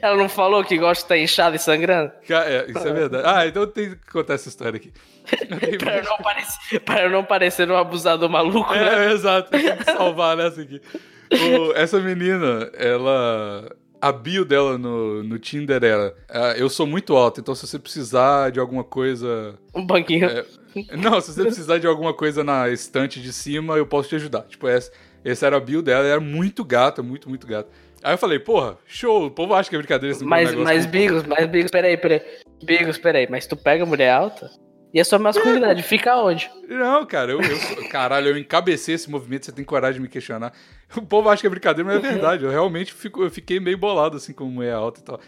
Ela não falou que gosta de estar inchada e sangrando? É, isso é verdade. Ah, então tem que contar essa história aqui. para, eu não parecer, para não parecer um abusador maluco, é, né? É, exato. Tem que salvar nessa aqui. O, essa menina, ela... A bio dela no, no Tinder era: Eu sou muito alto, então se você precisar de alguma coisa. Um banquinho. É, não, se você precisar de alguma coisa na estante de cima, eu posso te ajudar. Tipo, essa, essa era a bio dela, ela era muito gata, muito, muito gata. Aí eu falei, porra, show, o povo acha que é brincadeira esse Mas, mas Bigos, mas Bigos, peraí, peraí. Bigos, peraí, mas tu pega mulher alta? E a sua masculinidade fica onde? Não, cara, eu, eu caralho, eu encabecei esse movimento, você tem coragem de me questionar. O povo acha que é brincadeira, mas é verdade. Eu realmente fico, eu fiquei meio bolado assim com mulher alta e tal.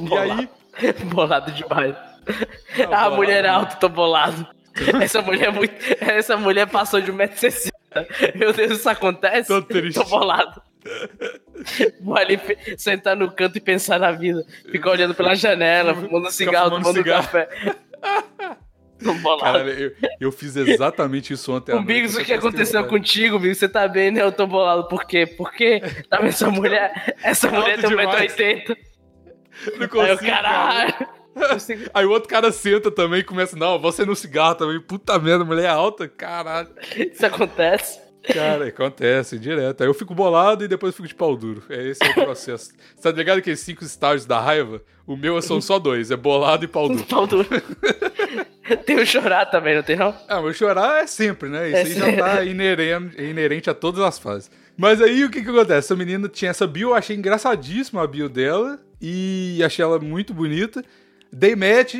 e aí. bolado demais. Não, ah, bolado, mulher alta, tô bolado. essa mulher é muito. Essa mulher passou de 1,60m. Meu Deus, isso acontece? Tô triste. Tô bolado. Vou ali sentar no canto e pensar na vida. Ficar olhando pela janela, fumando cigarro, tomando cigarro. café. Cara, eu, eu, fiz exatamente isso ontem. O Biggs, o que aconteceu que contigo, Biggs? Você tá bem, né? Eu tô bolado. Por quê? Porque tá vendo essa mulher? Essa mulher tem 1,80m. Não consigo, Aí eu, caralho. Aí o outro cara senta também e começa, não, você no cigarro também. Puta merda, mulher alta, caralho. Isso acontece. Cara, acontece direto. Aí eu fico bolado e depois fico de pau duro. É esse é o processo. Você tá ligado aqueles cinco estágios da raiva? O meu são só dois, é bolado e pau duro. Pau duro. tem o chorar também, não tem não? Ah, mas chorar é sempre, né? Isso é aí sempre. já tá inerente, inerente a todas as fases. Mas aí o que que acontece? Essa menina tinha essa bio, eu achei engraçadíssima a bio dela e achei ela muito bonita. Dei match,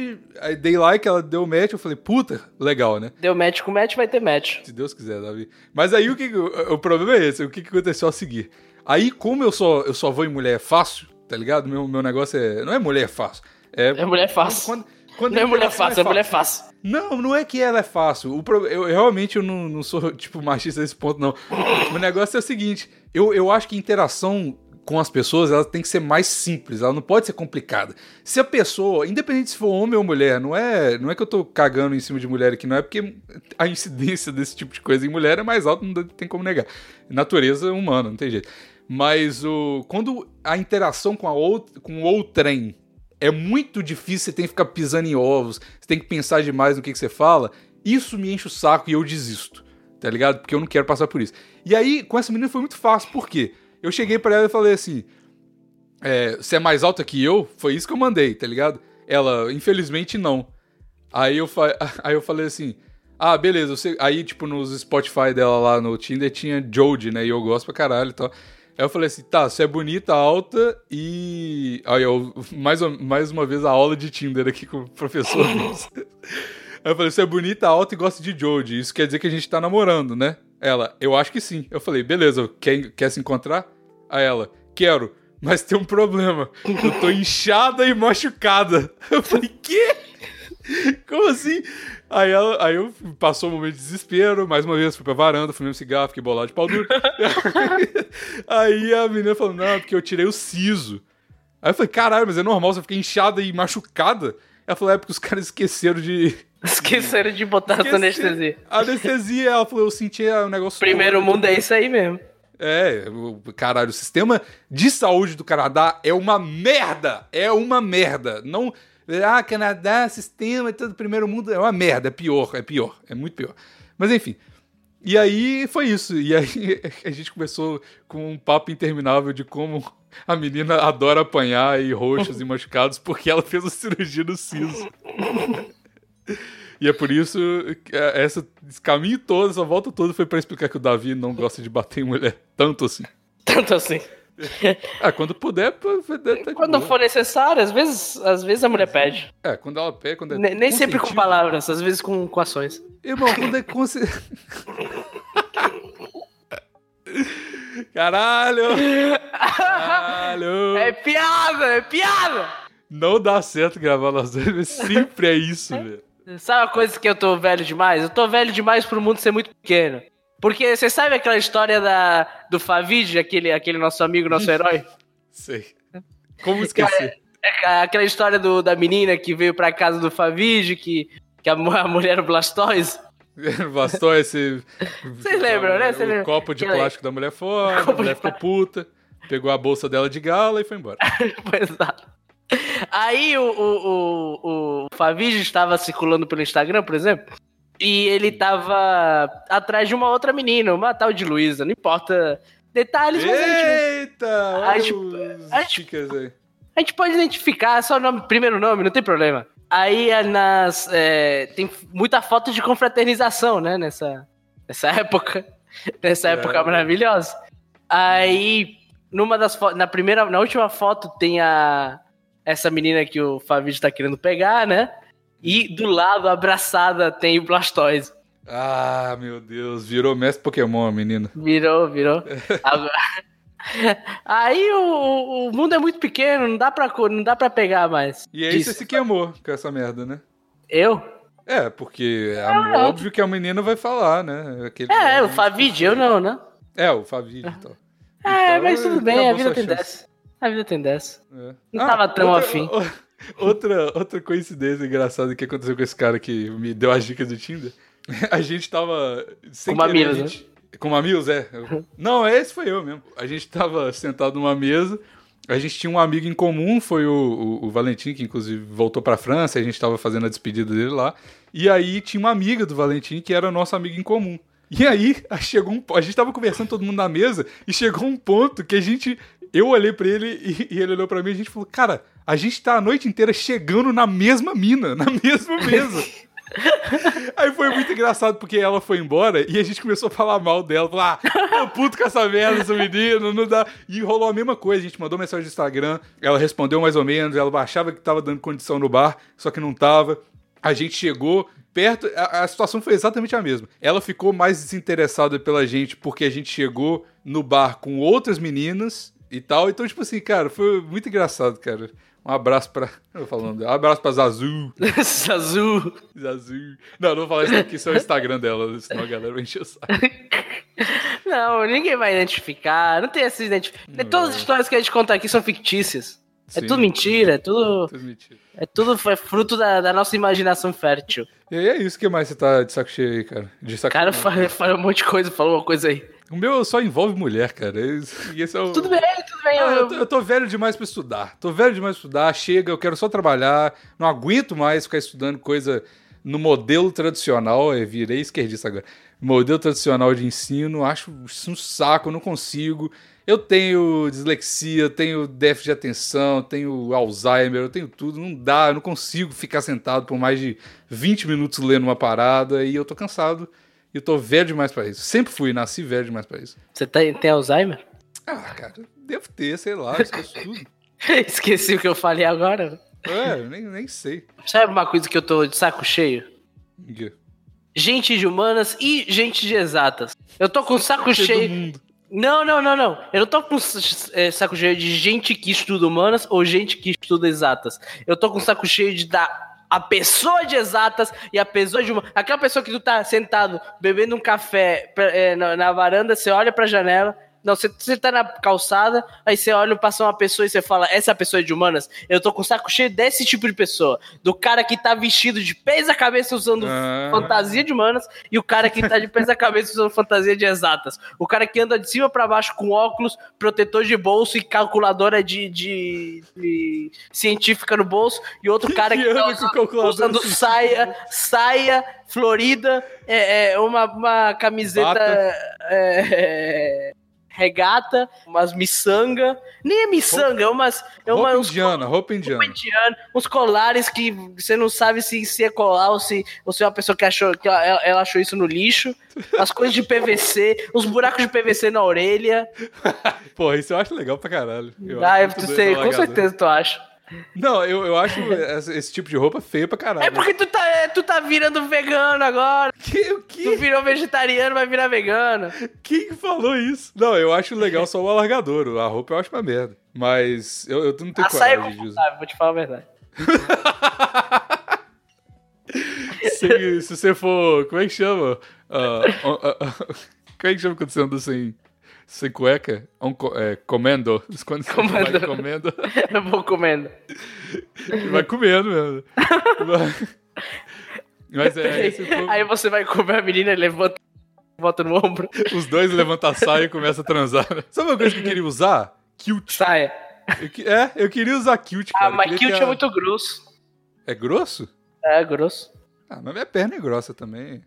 dei like, ela deu match, eu falei, puta, legal, né? Deu match com match, vai ter match. Se Deus quiser, Davi. Mas aí o que o, problema é esse, o que, aconteceu a seguir? Aí, como eu só, eu só vou em mulher fácil, tá ligado? Meu, meu negócio é. Não é mulher fácil. É, é mulher fácil. Quando, quando não é mulher fácil, é, é mulher fácil. Não, não é que ela é fácil. O pro... eu, realmente eu não, não sou, tipo, machista nesse ponto, não. o negócio é o seguinte: eu, eu acho que interação com as pessoas, ela tem que ser mais simples, ela não pode ser complicada. Se a pessoa, independente se for homem ou mulher, não é, não é que eu tô cagando em cima de mulher aqui, não é porque a incidência desse tipo de coisa em mulher é mais alta, não tem como negar. Natureza humana, não tem jeito. Mas o quando a interação com a outra, com outrem é muito difícil, você tem que ficar pisando em ovos, você tem que pensar demais no que, que você fala, isso me enche o saco e eu desisto, tá ligado? Porque eu não quero passar por isso. E aí, com essa menina foi muito fácil, por quê? Eu cheguei para ela e falei assim: é, Você é mais alta que eu? Foi isso que eu mandei, tá ligado? Ela, infelizmente, não. Aí eu, aí eu falei assim: Ah, beleza. Você... Aí, tipo, nos Spotify dela lá no Tinder tinha Jodie, né? E eu gosto pra caralho e tal. Aí eu falei assim, tá, você é bonita, alta e. Aí eu, mais, mais uma vez, a aula de Tinder aqui com o professor. Aí eu falei, você é bonita, alta e gosta de Jodie. Isso quer dizer que a gente tá namorando, né? Ela, eu acho que sim. Eu falei, beleza, quer, quer se encontrar? Aí ela, quero, mas tem um problema. Eu tô inchada e machucada. Eu falei, quê? Como assim? Aí, ela, aí eu passou um momento de desespero, mais uma vez fui pra varanda, fumei um cigarro, fiquei bolado de pau duro. aí a menina falou, não, porque eu tirei o siso. Aí eu falei, caralho, mas é normal, você ficar inchada e machucada? Ela falou, é porque os caras esqueceram de. Esqueceram de botar essa anestesia. Anestesia, ela falou, eu sentia um negócio. Primeiro mundo é isso aí mesmo. É, caralho, o sistema de saúde do Canadá é uma merda! É uma merda. Não. Ah, Canadá, sistema, todo primeiro mundo é uma merda, é pior, é pior, é muito pior. Mas enfim. E aí foi isso. E aí a gente começou com um papo interminável de como A menina adora apanhar e roxos e machucados porque ela fez a cirurgia no siso. E é por isso que é, essa, esse caminho todo, essa volta toda foi para explicar que o Davi não gosta de bater em mulher tanto assim. Tanto assim. Ah, quando puder, tá Quando for necessário, às vezes, às vezes a mulher pede. É, quando ela pega, quando é Ne- Nem sempre com palavras, às vezes com, com ações. Irmão, quando é conse... Caralho! Caralho! É piada, é piada! Não dá certo gravar nós dois, sempre é isso, velho. Sabe uma coisa que eu tô velho demais? Eu tô velho demais pro mundo ser muito pequeno. Porque você sabe aquela história da, do Favid, aquele, aquele nosso amigo, nosso herói? Sei. Como esquecer? É Aquela história do, da menina que veio pra casa do Favid, que, que a, a mulher era o Blastoise. Bastou esse. Vocês lembram, né? O Vocês lembram? copo de Aquela- plástico da mulher fora, a mulher ficou puta, pegou a bolsa dela de gala e foi embora. Exato. Aí o, o, o, o estava circulando pelo Instagram, por exemplo, e ele tava atrás de uma outra menina, uma tal de Luísa, não importa detalhes, mas a gente, Eita! A gente- a gente- a gente pode identificar só o nome, primeiro nome, não tem problema. Aí é nas, é, tem muita foto de confraternização, né, nessa, nessa época, nessa É. época maravilhosa. Aí, numa das fotos, na primeira, na última foto tem a essa menina que o Fabio tá querendo pegar, né? E do lado, abraçada, tem o Blastoise. Ah, meu Deus, virou mestre Pokémon, a menina. Virou, virou. Agora- Aí o, o- mundo é muito pequeno, não dá pra, não dá pra pegar mais. E aí Disso. você se queimou com essa merda, né? Eu? É, porque é Ah, óbvio que a menina vai falar, né? Aquele- É, o Favid, eu não, né? É, o Favid e tal. É, Então, mas tudo bem, a vida tem dessa. A vida tem dessa. É. Não tava tão outra, afim. Outra, outra coincidência engraçada que aconteceu com esse cara que me deu as dicas do Tinder. A gente tava. Sem Com querer, mamilos, a gente- Com mamilos, é. Não, esse foi eu mesmo. A gente tava sentado numa mesa. A gente tinha um amigo em comum, foi o, o, o Valentim, que inclusive voltou pra França, a gente tava fazendo a despedida dele lá. E aí tinha uma amiga do Valentim que era nosso amigo em comum. E aí chegou um, a gente tava conversando todo mundo na mesa e chegou um ponto que a gente eu olhei pra ele e, e ele olhou pra mim e a gente falou: "Cara, a gente tá a noite inteira chegando na mesma mina, na mesma mesa". Aí foi muito engraçado porque ela foi embora e a gente começou a falar mal dela. Falar, ah, tô puto com essa merda, essa menina, não dá. E rolou a mesma coisa. A gente mandou mensagem no Instagram, ela respondeu mais ou menos, ela achava que tava dando condição no bar, só que não tava. A gente chegou perto, a, a situação foi exatamente a mesma. Ela ficou mais desinteressada pela gente porque a gente chegou no bar com outras meninas e tal. Então, tipo assim, cara, foi muito engraçado, cara. Um abraço pra. Eu tô falando, um abraço pra Zazu. Azul. Zazu. Não, não vou falar isso aqui, isso é o Instagram dela, senão a galera vai encher o saco. Não, ninguém vai identificar. Não tem essa identificação. Todas as histórias que a gente conta aqui são fictícias. É Sim. tudo mentira, é tudo. Tudo mentira. É tudo é fruto da, da nossa imaginação fértil. E aí é isso que mais você tá de saco cheio aí, cara? De saco O cara fala, fala um monte de coisa, falou uma coisa aí. O meu só envolve mulher, cara. E esse é o... Tudo bem, tudo bem. Ah, eu- tô, eu tô velho demais pra estudar. Tô velho demais pra estudar. Chega, eu quero só trabalhar. Não aguento mais ficar estudando coisa no modelo tradicional. Eu virei esquerdista agora. Modelo tradicional de ensino. Acho um saco, não consigo. Eu tenho dislexia, tenho déficit de atenção, tenho Alzheimer, eu tenho tudo. Não dá, eu não consigo ficar sentado por mais de 20 minutos lendo uma parada. E eu tô cansado. E eu tô velho demais pra isso. Sempre fui, nasci velho demais pra isso. Você tem, tem Alzheimer? Ah, cara, devo ter, sei lá, eu esqueço tudo. Esqueci o que eu falei agora. É, nem, nem sei. Sabe uma coisa que eu tô de saco cheio? Ninguém. Gente de humanas e gente de exatas. Eu tô com saco cheio. Não, não, não, não. Eu não tô com é, saco cheio de gente que estuda humanas ou gente que estuda exatas. Eu tô com saco cheio de dar a pessoa de exatas e a pessoa de humanas. Aquela pessoa que tu tá sentado bebendo um café é, na, na varanda, você olha pra janela. Não, você, você tá na calçada, aí você olha, passa uma pessoa e você fala, essa pessoa é de humanas? Eu tô com saco cheio desse tipo de pessoa. Do cara que tá vestido de pés a cabeça usando Ah. fantasia de humanas e o cara que tá de pés a cabeça usando fantasia de exatas. O cara que anda de cima pra baixo com óculos, protetor de bolso e calculadora de, de- de científica no bolso e outro cara que, Que tá usando, usando saia, saia florida, é, é, uma, uma camiseta é, é, regata, umas miçanga. Nem é miçanga, é umas. É roupa umas indiana, roupa indiana. roupa indiana, uns colares que você não sabe se, se é colar ou se, ou se é uma pessoa que achou que ela, ela achou isso no lixo. As coisas de PVC, os buracos de PVC na orelha. Pô, isso eu acho legal pra caralho. Eu Ah, eu sei, com certeza tu acha. Não, eu, eu acho esse, tipo de roupa feio pra caralho. É porque tu tá, é, tu tá virando vegano agora. Que, o Tu que? virou vegetariano, vai virar vegano. Quem que falou isso? Não, eu acho legal só o alargador. A roupa eu acho uma merda. Mas eu, eu não tenho A é coragem usar. confortável, vou te falar a verdade. Se, se você for. Como é que chama? Ah, ah, ah, ah, como é que chama quando você anda sem, sem cueca? Um, co- é, comendo. Quando você vai Comendo. comendo. Eu vou comendo. Vai comendo mesmo. Mas- é. povo- Aí você vai comer a menina e levanta, bota no ombro. os dois levantam a saia e começam a transar. Sabe uma coisa que eu queria usar? Kilt. Saia. Eu é, eu queria usar kilt, cara. Ah, mas ter é muito grosso. É grosso? É, grosso. Ah, mas minha perna é grossa também.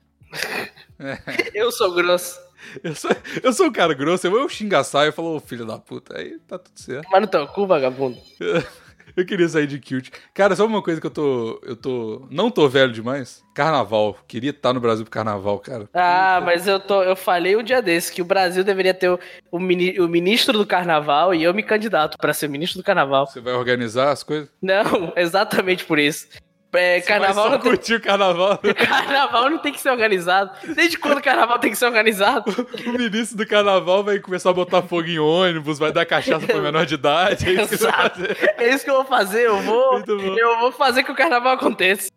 Eu sou grosso. Eu sou, eu sou um cara grosso, eu, xingo a saia e falo, ô filho da puta, aí tá tudo certo. Mas no teu cu, vagabundo. Eu queria sair de kilt. Cara, sabe uma coisa que eu tô. Eu tô. Não tô velho demais? Carnaval. Queria estar no Brasil pro carnaval, cara. Ah, mas eu, tô, eu falei um dia desse que o Brasil deveria ter o, o, mini- o ministro do carnaval e eu me candidato pra ser ministro do carnaval. Você vai organizar as coisas? Não, exatamente por isso. É, carnaval, não tem, curtir o carnaval. carnaval não tem que ser organizado. Desde quando o carnaval tem que ser organizado? o ministro do carnaval vai começar a botar fogo em ônibus, vai dar cachaça pra menor de idade. É isso Exato. É isso que eu vou fazer. Eu vou, eu vou fazer que o carnaval aconteça.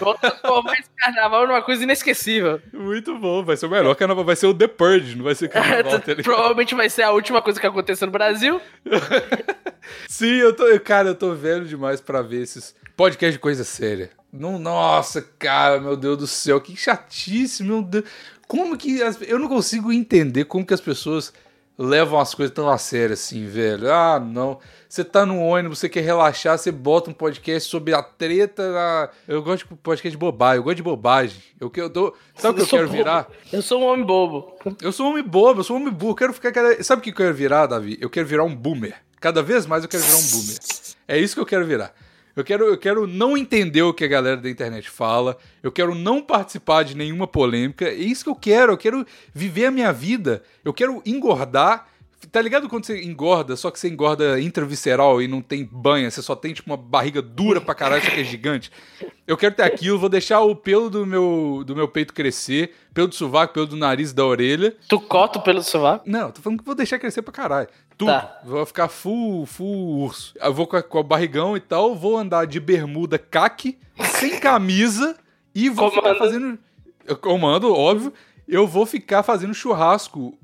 Vou transformar esse carnaval numa coisa inesquecível. Muito bom. Vai ser o melhor carnaval. Vai ser o The Purge, não vai ser carnaval, tá ligado? Provavelmente vai ser a última coisa que aconteça no Brasil. Sim, eu tô. Cara, eu tô velho demais pra ver esses podcasts de coisa séria. Não, nossa, cara, meu Deus do céu, que chatice, meu Deus. Como que. as- eu não consigo entender como que as pessoas levam as coisas tão a sério assim, velho. Ah, não. Você tá no ônibus, você quer relaxar, você bota um podcast sobre a treta. na- Eu gosto de podcast de bobagem, eu gosto de bobagem. Eu, que- eu tô... Sabe o que eu quero bobo. virar? Eu sou um homem bobo. Eu sou um homem bobo, eu sou um homem burro. Eu quero ficar. Sabe o que eu quero virar, Davi? Eu quero virar um boomer. Cada vez mais eu quero virar um boomer. É isso que eu quero virar. Eu quero, eu quero não entender o que a galera da internet fala. Eu quero não participar de nenhuma polêmica. É isso que eu quero. Eu quero viver a minha vida. Eu quero engordar. Tá ligado quando você engorda, só que você engorda intravisceral e não tem banha, você só tem tipo uma barriga dura pra caralho, só que é gigante. Eu quero ter aquilo, vou deixar o pelo do meu, do meu peito crescer, pelo do sovaco, pelo do nariz e da orelha. Tu corta o pelo do sovaco? Não, tô falando que vou deixar crescer pra caralho. Tudo. Tá. Vou ficar full, full urso. Eu vou com, a, com o barrigão e tal, vou andar de bermuda caque, sem camisa e vou ficar Comando. fazendo. Eu comando, óbvio. Eu vou ficar fazendo churrasco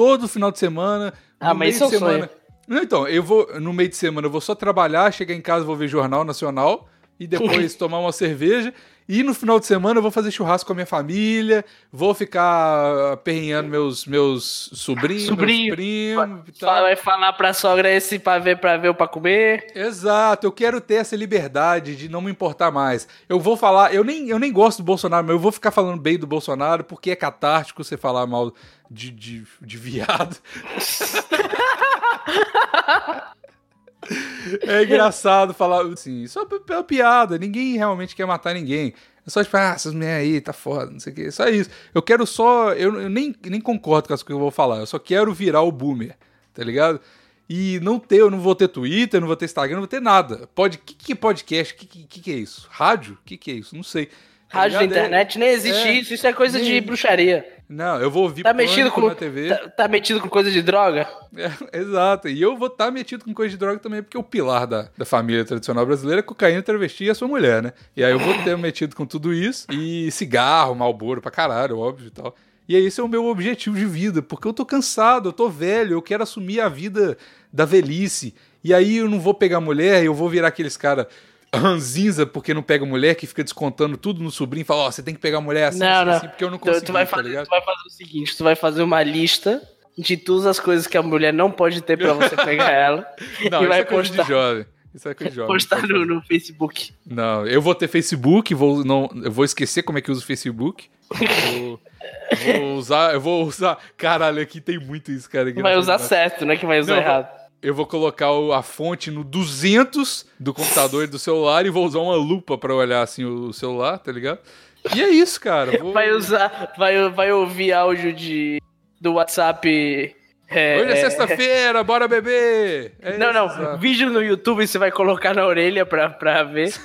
todo final de semana. Ah, no mas meio isso é de semana. sonho. Não, então, eu vou, no meio de semana, eu vou só trabalhar, chegar em casa, vou ver Jornal Nacional e depois tomar uma cerveja. E no final de semana eu vou fazer churrasco com a minha família, vou ficar perrinhando meus, meus sobrinhos, Sobrinho. meus primos Vai falar pra sogra esse pra ver, pra ver ou pra comer. Exato, eu quero ter essa liberdade de não me importar mais. Eu vou falar, eu nem, eu nem gosto do Bolsonaro, mas eu vou ficar falando bem do Bolsonaro porque é catártico você falar mal de, de, de viado. É engraçado falar assim, só pela piada, ninguém realmente quer matar ninguém. É só tipo, ah, essas mulheres aí, tá foda, não sei o que. Só isso. Eu quero só. Eu, eu nem, nem concordo com as coisas que eu vou falar. Eu só quero virar o boomer, tá ligado? E não ter, eu não vou ter Twitter, não vou ter Instagram, não vou ter nada. Pode, que, que é podcast? Que, que, que é isso? Rádio? Que que é isso? Não sei. Tá Rádio da? É- internet, nem existe é. isso. Isso é coisa de Nem- bruxaria. Não, eu vou ouvir Tá metido com. na TV. Tá, tá metido com coisa de droga? É, exato. E eu vou estar metido com coisa de droga também, porque o pilar da, da família tradicional brasileira é cocaína, travesti e a sua mulher, né? E aí eu vou ter metido com tudo isso. E cigarro, malboro pra caralho, óbvio e tal. E aí esse é o meu objetivo de vida, porque eu tô cansado, eu tô velho, eu quero assumir a vida da velhice. E aí eu não vou pegar mulher, eu vou virar aqueles cara ranzinza porque não pega mulher, que fica descontando tudo no sobrinho e fala, ó, você tem que pegar mulher assim, não, assim, não. assim, porque eu não Tu- consigo, tu, vai tá fazer, tu vai fazer o seguinte: tu vai fazer uma lista de todas as coisas que a mulher não pode ter pra você pegar ela. Não, e isso vai é coisa postar, de jovem. Isso é coisa de jovem. postar no, no Facebook. Não, eu vou ter Facebook, vou, não, eu vou esquecer como é que usa o Facebook. Vou- Vou usar, eu vou usar. Caralho, aqui tem muito isso, cara. Vai usar certo, né? Que vai usar Não, errado. Eu vou colocar o- a fonte no 200 do computador e do celular e vou usar uma lupa pra olhar assim o celular, tá ligado? E é isso, cara. Vou... Vai usar. Vai, vai ouvir áudio de, do WhatsApp. é, Hoje é é, sexta-feira, bora beber! É Não, isso, não. exato. Vídeo no YouTube você vai colocar na orelha pra, pra ver.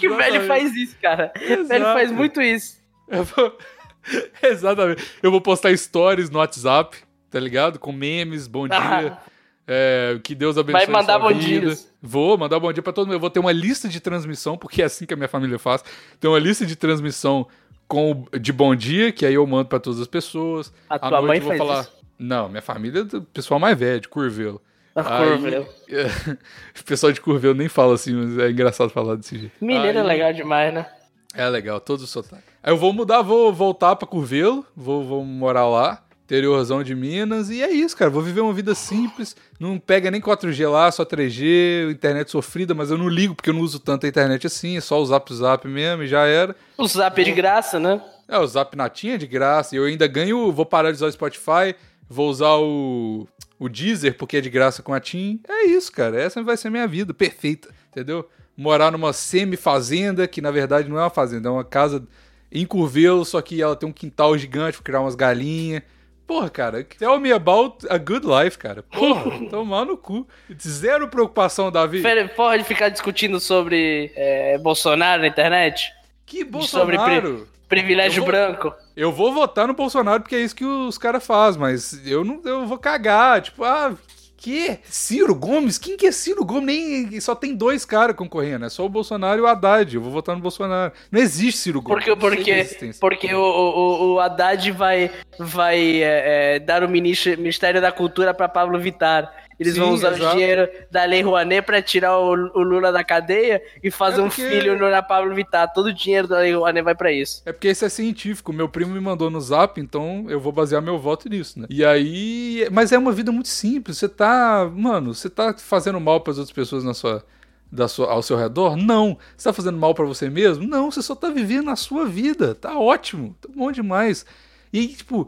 Que velho faz isso, cara. Velho Exato. faz muito isso. Eu vou... Exatamente. Eu vou postar stories no WhatsApp, tá ligado? Com memes, bom dia. É, que Deus abençoe Vai mandar bom dias. Vou mandar bom dia pra todo mundo. Eu vou ter uma lista de transmissão, porque é assim que a minha família faz. Tem uma lista de transmissão com de bom dia, que aí eu mando pra todas as pessoas. A À tua noite mãe eu vou falar. isso? Não, minha família é do pessoal mais velho, de Curvelo. A Aí- Curvelo. o pessoal de Curvelo nem fala assim, mas é engraçado falar desse jeito. Mineiro é Aí- legal demais, né? é legal, todos os sotaques. Aí eu vou mudar, vou voltar pra Curvelo, vou, vou morar lá, interiorzão de Minas, e é isso, cara. Vou viver uma vida simples, não pega nem 4G lá, só 3G, internet sofrida, mas eu não ligo porque eu não uso tanto a internet assim, é só o Zap Zap mesmo e já era. O Zap é de graça, né? É, o Zap Natinha é de graça, e eu ainda ganho, vou parar de usar o Spotify, vou usar o, o Deezer porque é de graça com a TIM. É isso, cara, essa vai ser a minha vida, perfeita, entendeu? Morar numa semi-fazenda, que na verdade não é uma fazenda, é uma casa em Curvelo, só que ela tem um quintal gigante pra criar umas galinhas. Porra, cara, tell me about a good life, cara. Porra, tomar no cu. Zero preocupação, Davi. Pode ficar discutindo sobre é, Bolsonaro na internet? Que Sobre Bolsonaro. Privilégio Eu vou- branco. Eu vou votar no Bolsonaro porque é isso que os caras fazem, mas eu não eu vou cagar. Tipo, ah, que? Ciro Gomes? Quem que é Ciro Gomes? Nem, só tem dois caras concorrendo, é só o Bolsonaro e o Haddad. Eu vou votar no Bolsonaro. Não existe Ciro Gomes. Porque, porque, porque o, o, o Haddad vai, vai é, é, dar o Ministério da Cultura para Pablo Vittar. Eles Sim, vão usar exato. o dinheiro da Lei Rouanet para tirar o, o Lula da cadeia e fazer É um porque- filho no Pablo Vittar. Todo o dinheiro da Lei Rouanet vai para isso. É porque isso é científico. Meu primo me mandou no zap, então eu vou basear meu voto nisso, né? E aí. Mas é uma vida muito simples. Você tá. Mano, você tá fazendo mal para as outras pessoas na sua. Da sua, ao seu redor? Não. Você tá fazendo mal para você mesmo? Não, você só tá vivendo a sua vida. Tá ótimo. Tá bom demais. E tipo,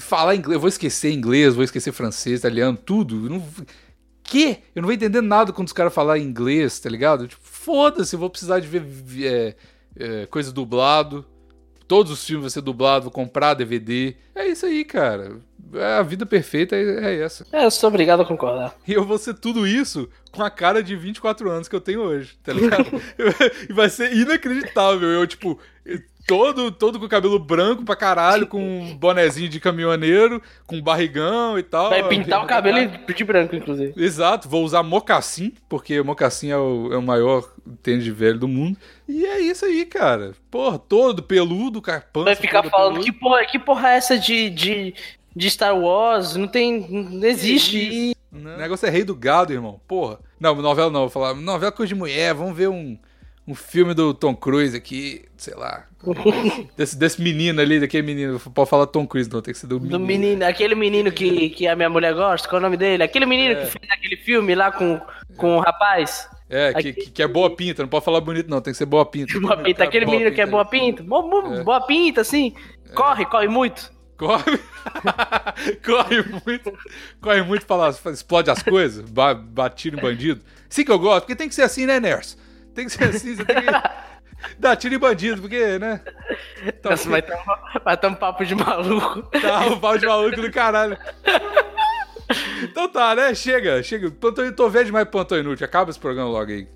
falar inglês. Eu vou esquecer inglês, vou esquecer francês, italiano, tudo. Eu não. Que? Eu não vou entender nada quando os caras falarem inglês, tá ligado? Tipo, foda-se, eu vou precisar de ver é, é, coisa dublado. Todos os filmes vão ser dublados, vou comprar DVD. É isso aí, cara. É, a vida perfeita é, é essa. É, eu sou obrigado a concordar. E eu vou ser tudo isso com a cara de 24 anos que eu tenho hoje, tá ligado? e vai ser inacreditável. Eu, tipo, todo, todo com cabelo branco pra caralho, com um bonezinho de caminhoneiro, com barrigão e tal. Vai pintar o cabelo de branco, inclusive. Exato, vou usar mocassim, porque mocassim é o, é o maior tênis de velho do mundo. E é isso aí, cara. Porra, todo peludo, carpão. Vai ficar falando, que porra, que porra é essa de, de, de Star Wars? Não tem. Não existe. E O negócio é rei do gado, irmão. Porra. Não, novela não, vou falar. Novela é coisa de mulher, vamos ver um, um filme do Tom Cruise aqui, sei lá. desse, desse menino ali, daquele menino. Pode falar Tom Cruise, não, tem que ser do menino. Do menino, aquele menino que, que a minha mulher gosta, qual é o nome dele? Aquele menino que fez aquele filme lá com, com o rapaz. É, que, que, que é boa pinta, não pode falar bonito, não, tem que ser boa pinta. Boa pinta, aquele menino que é boa pinta. Boa, boa, boa pinta, assim. Corre, corre muito. Corre. corre muito. Corre muito lá, explode as coisas, ba- bate tiro em bandido. Sim que eu gosto, porque tem que ser assim, né, Ners? Tem que ser assim, você tem que dar tiro em bandido, porque, né? Tá, Nossa, vai ter, um, um papo de maluco. tá o pau de maluco do caralho. Então tá, né? Chega, chega. Plantão, tô velho demais pro plantão inútil. Acaba esse programa logo aí.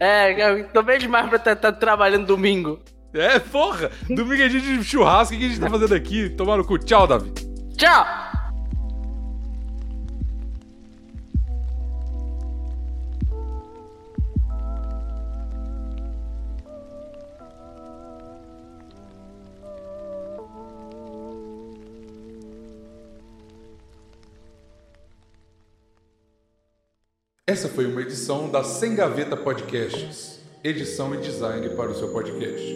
É, tô bem demais pra estar trabalhando domingo. É, porra! Domingo é dia de churrasco, o que a gente tá fazendo aqui? Tomar no cu. Tchau, Davi. Tchau! Essa foi uma edição da Sem Gaveta Podcasts. Edição e design para o seu podcast.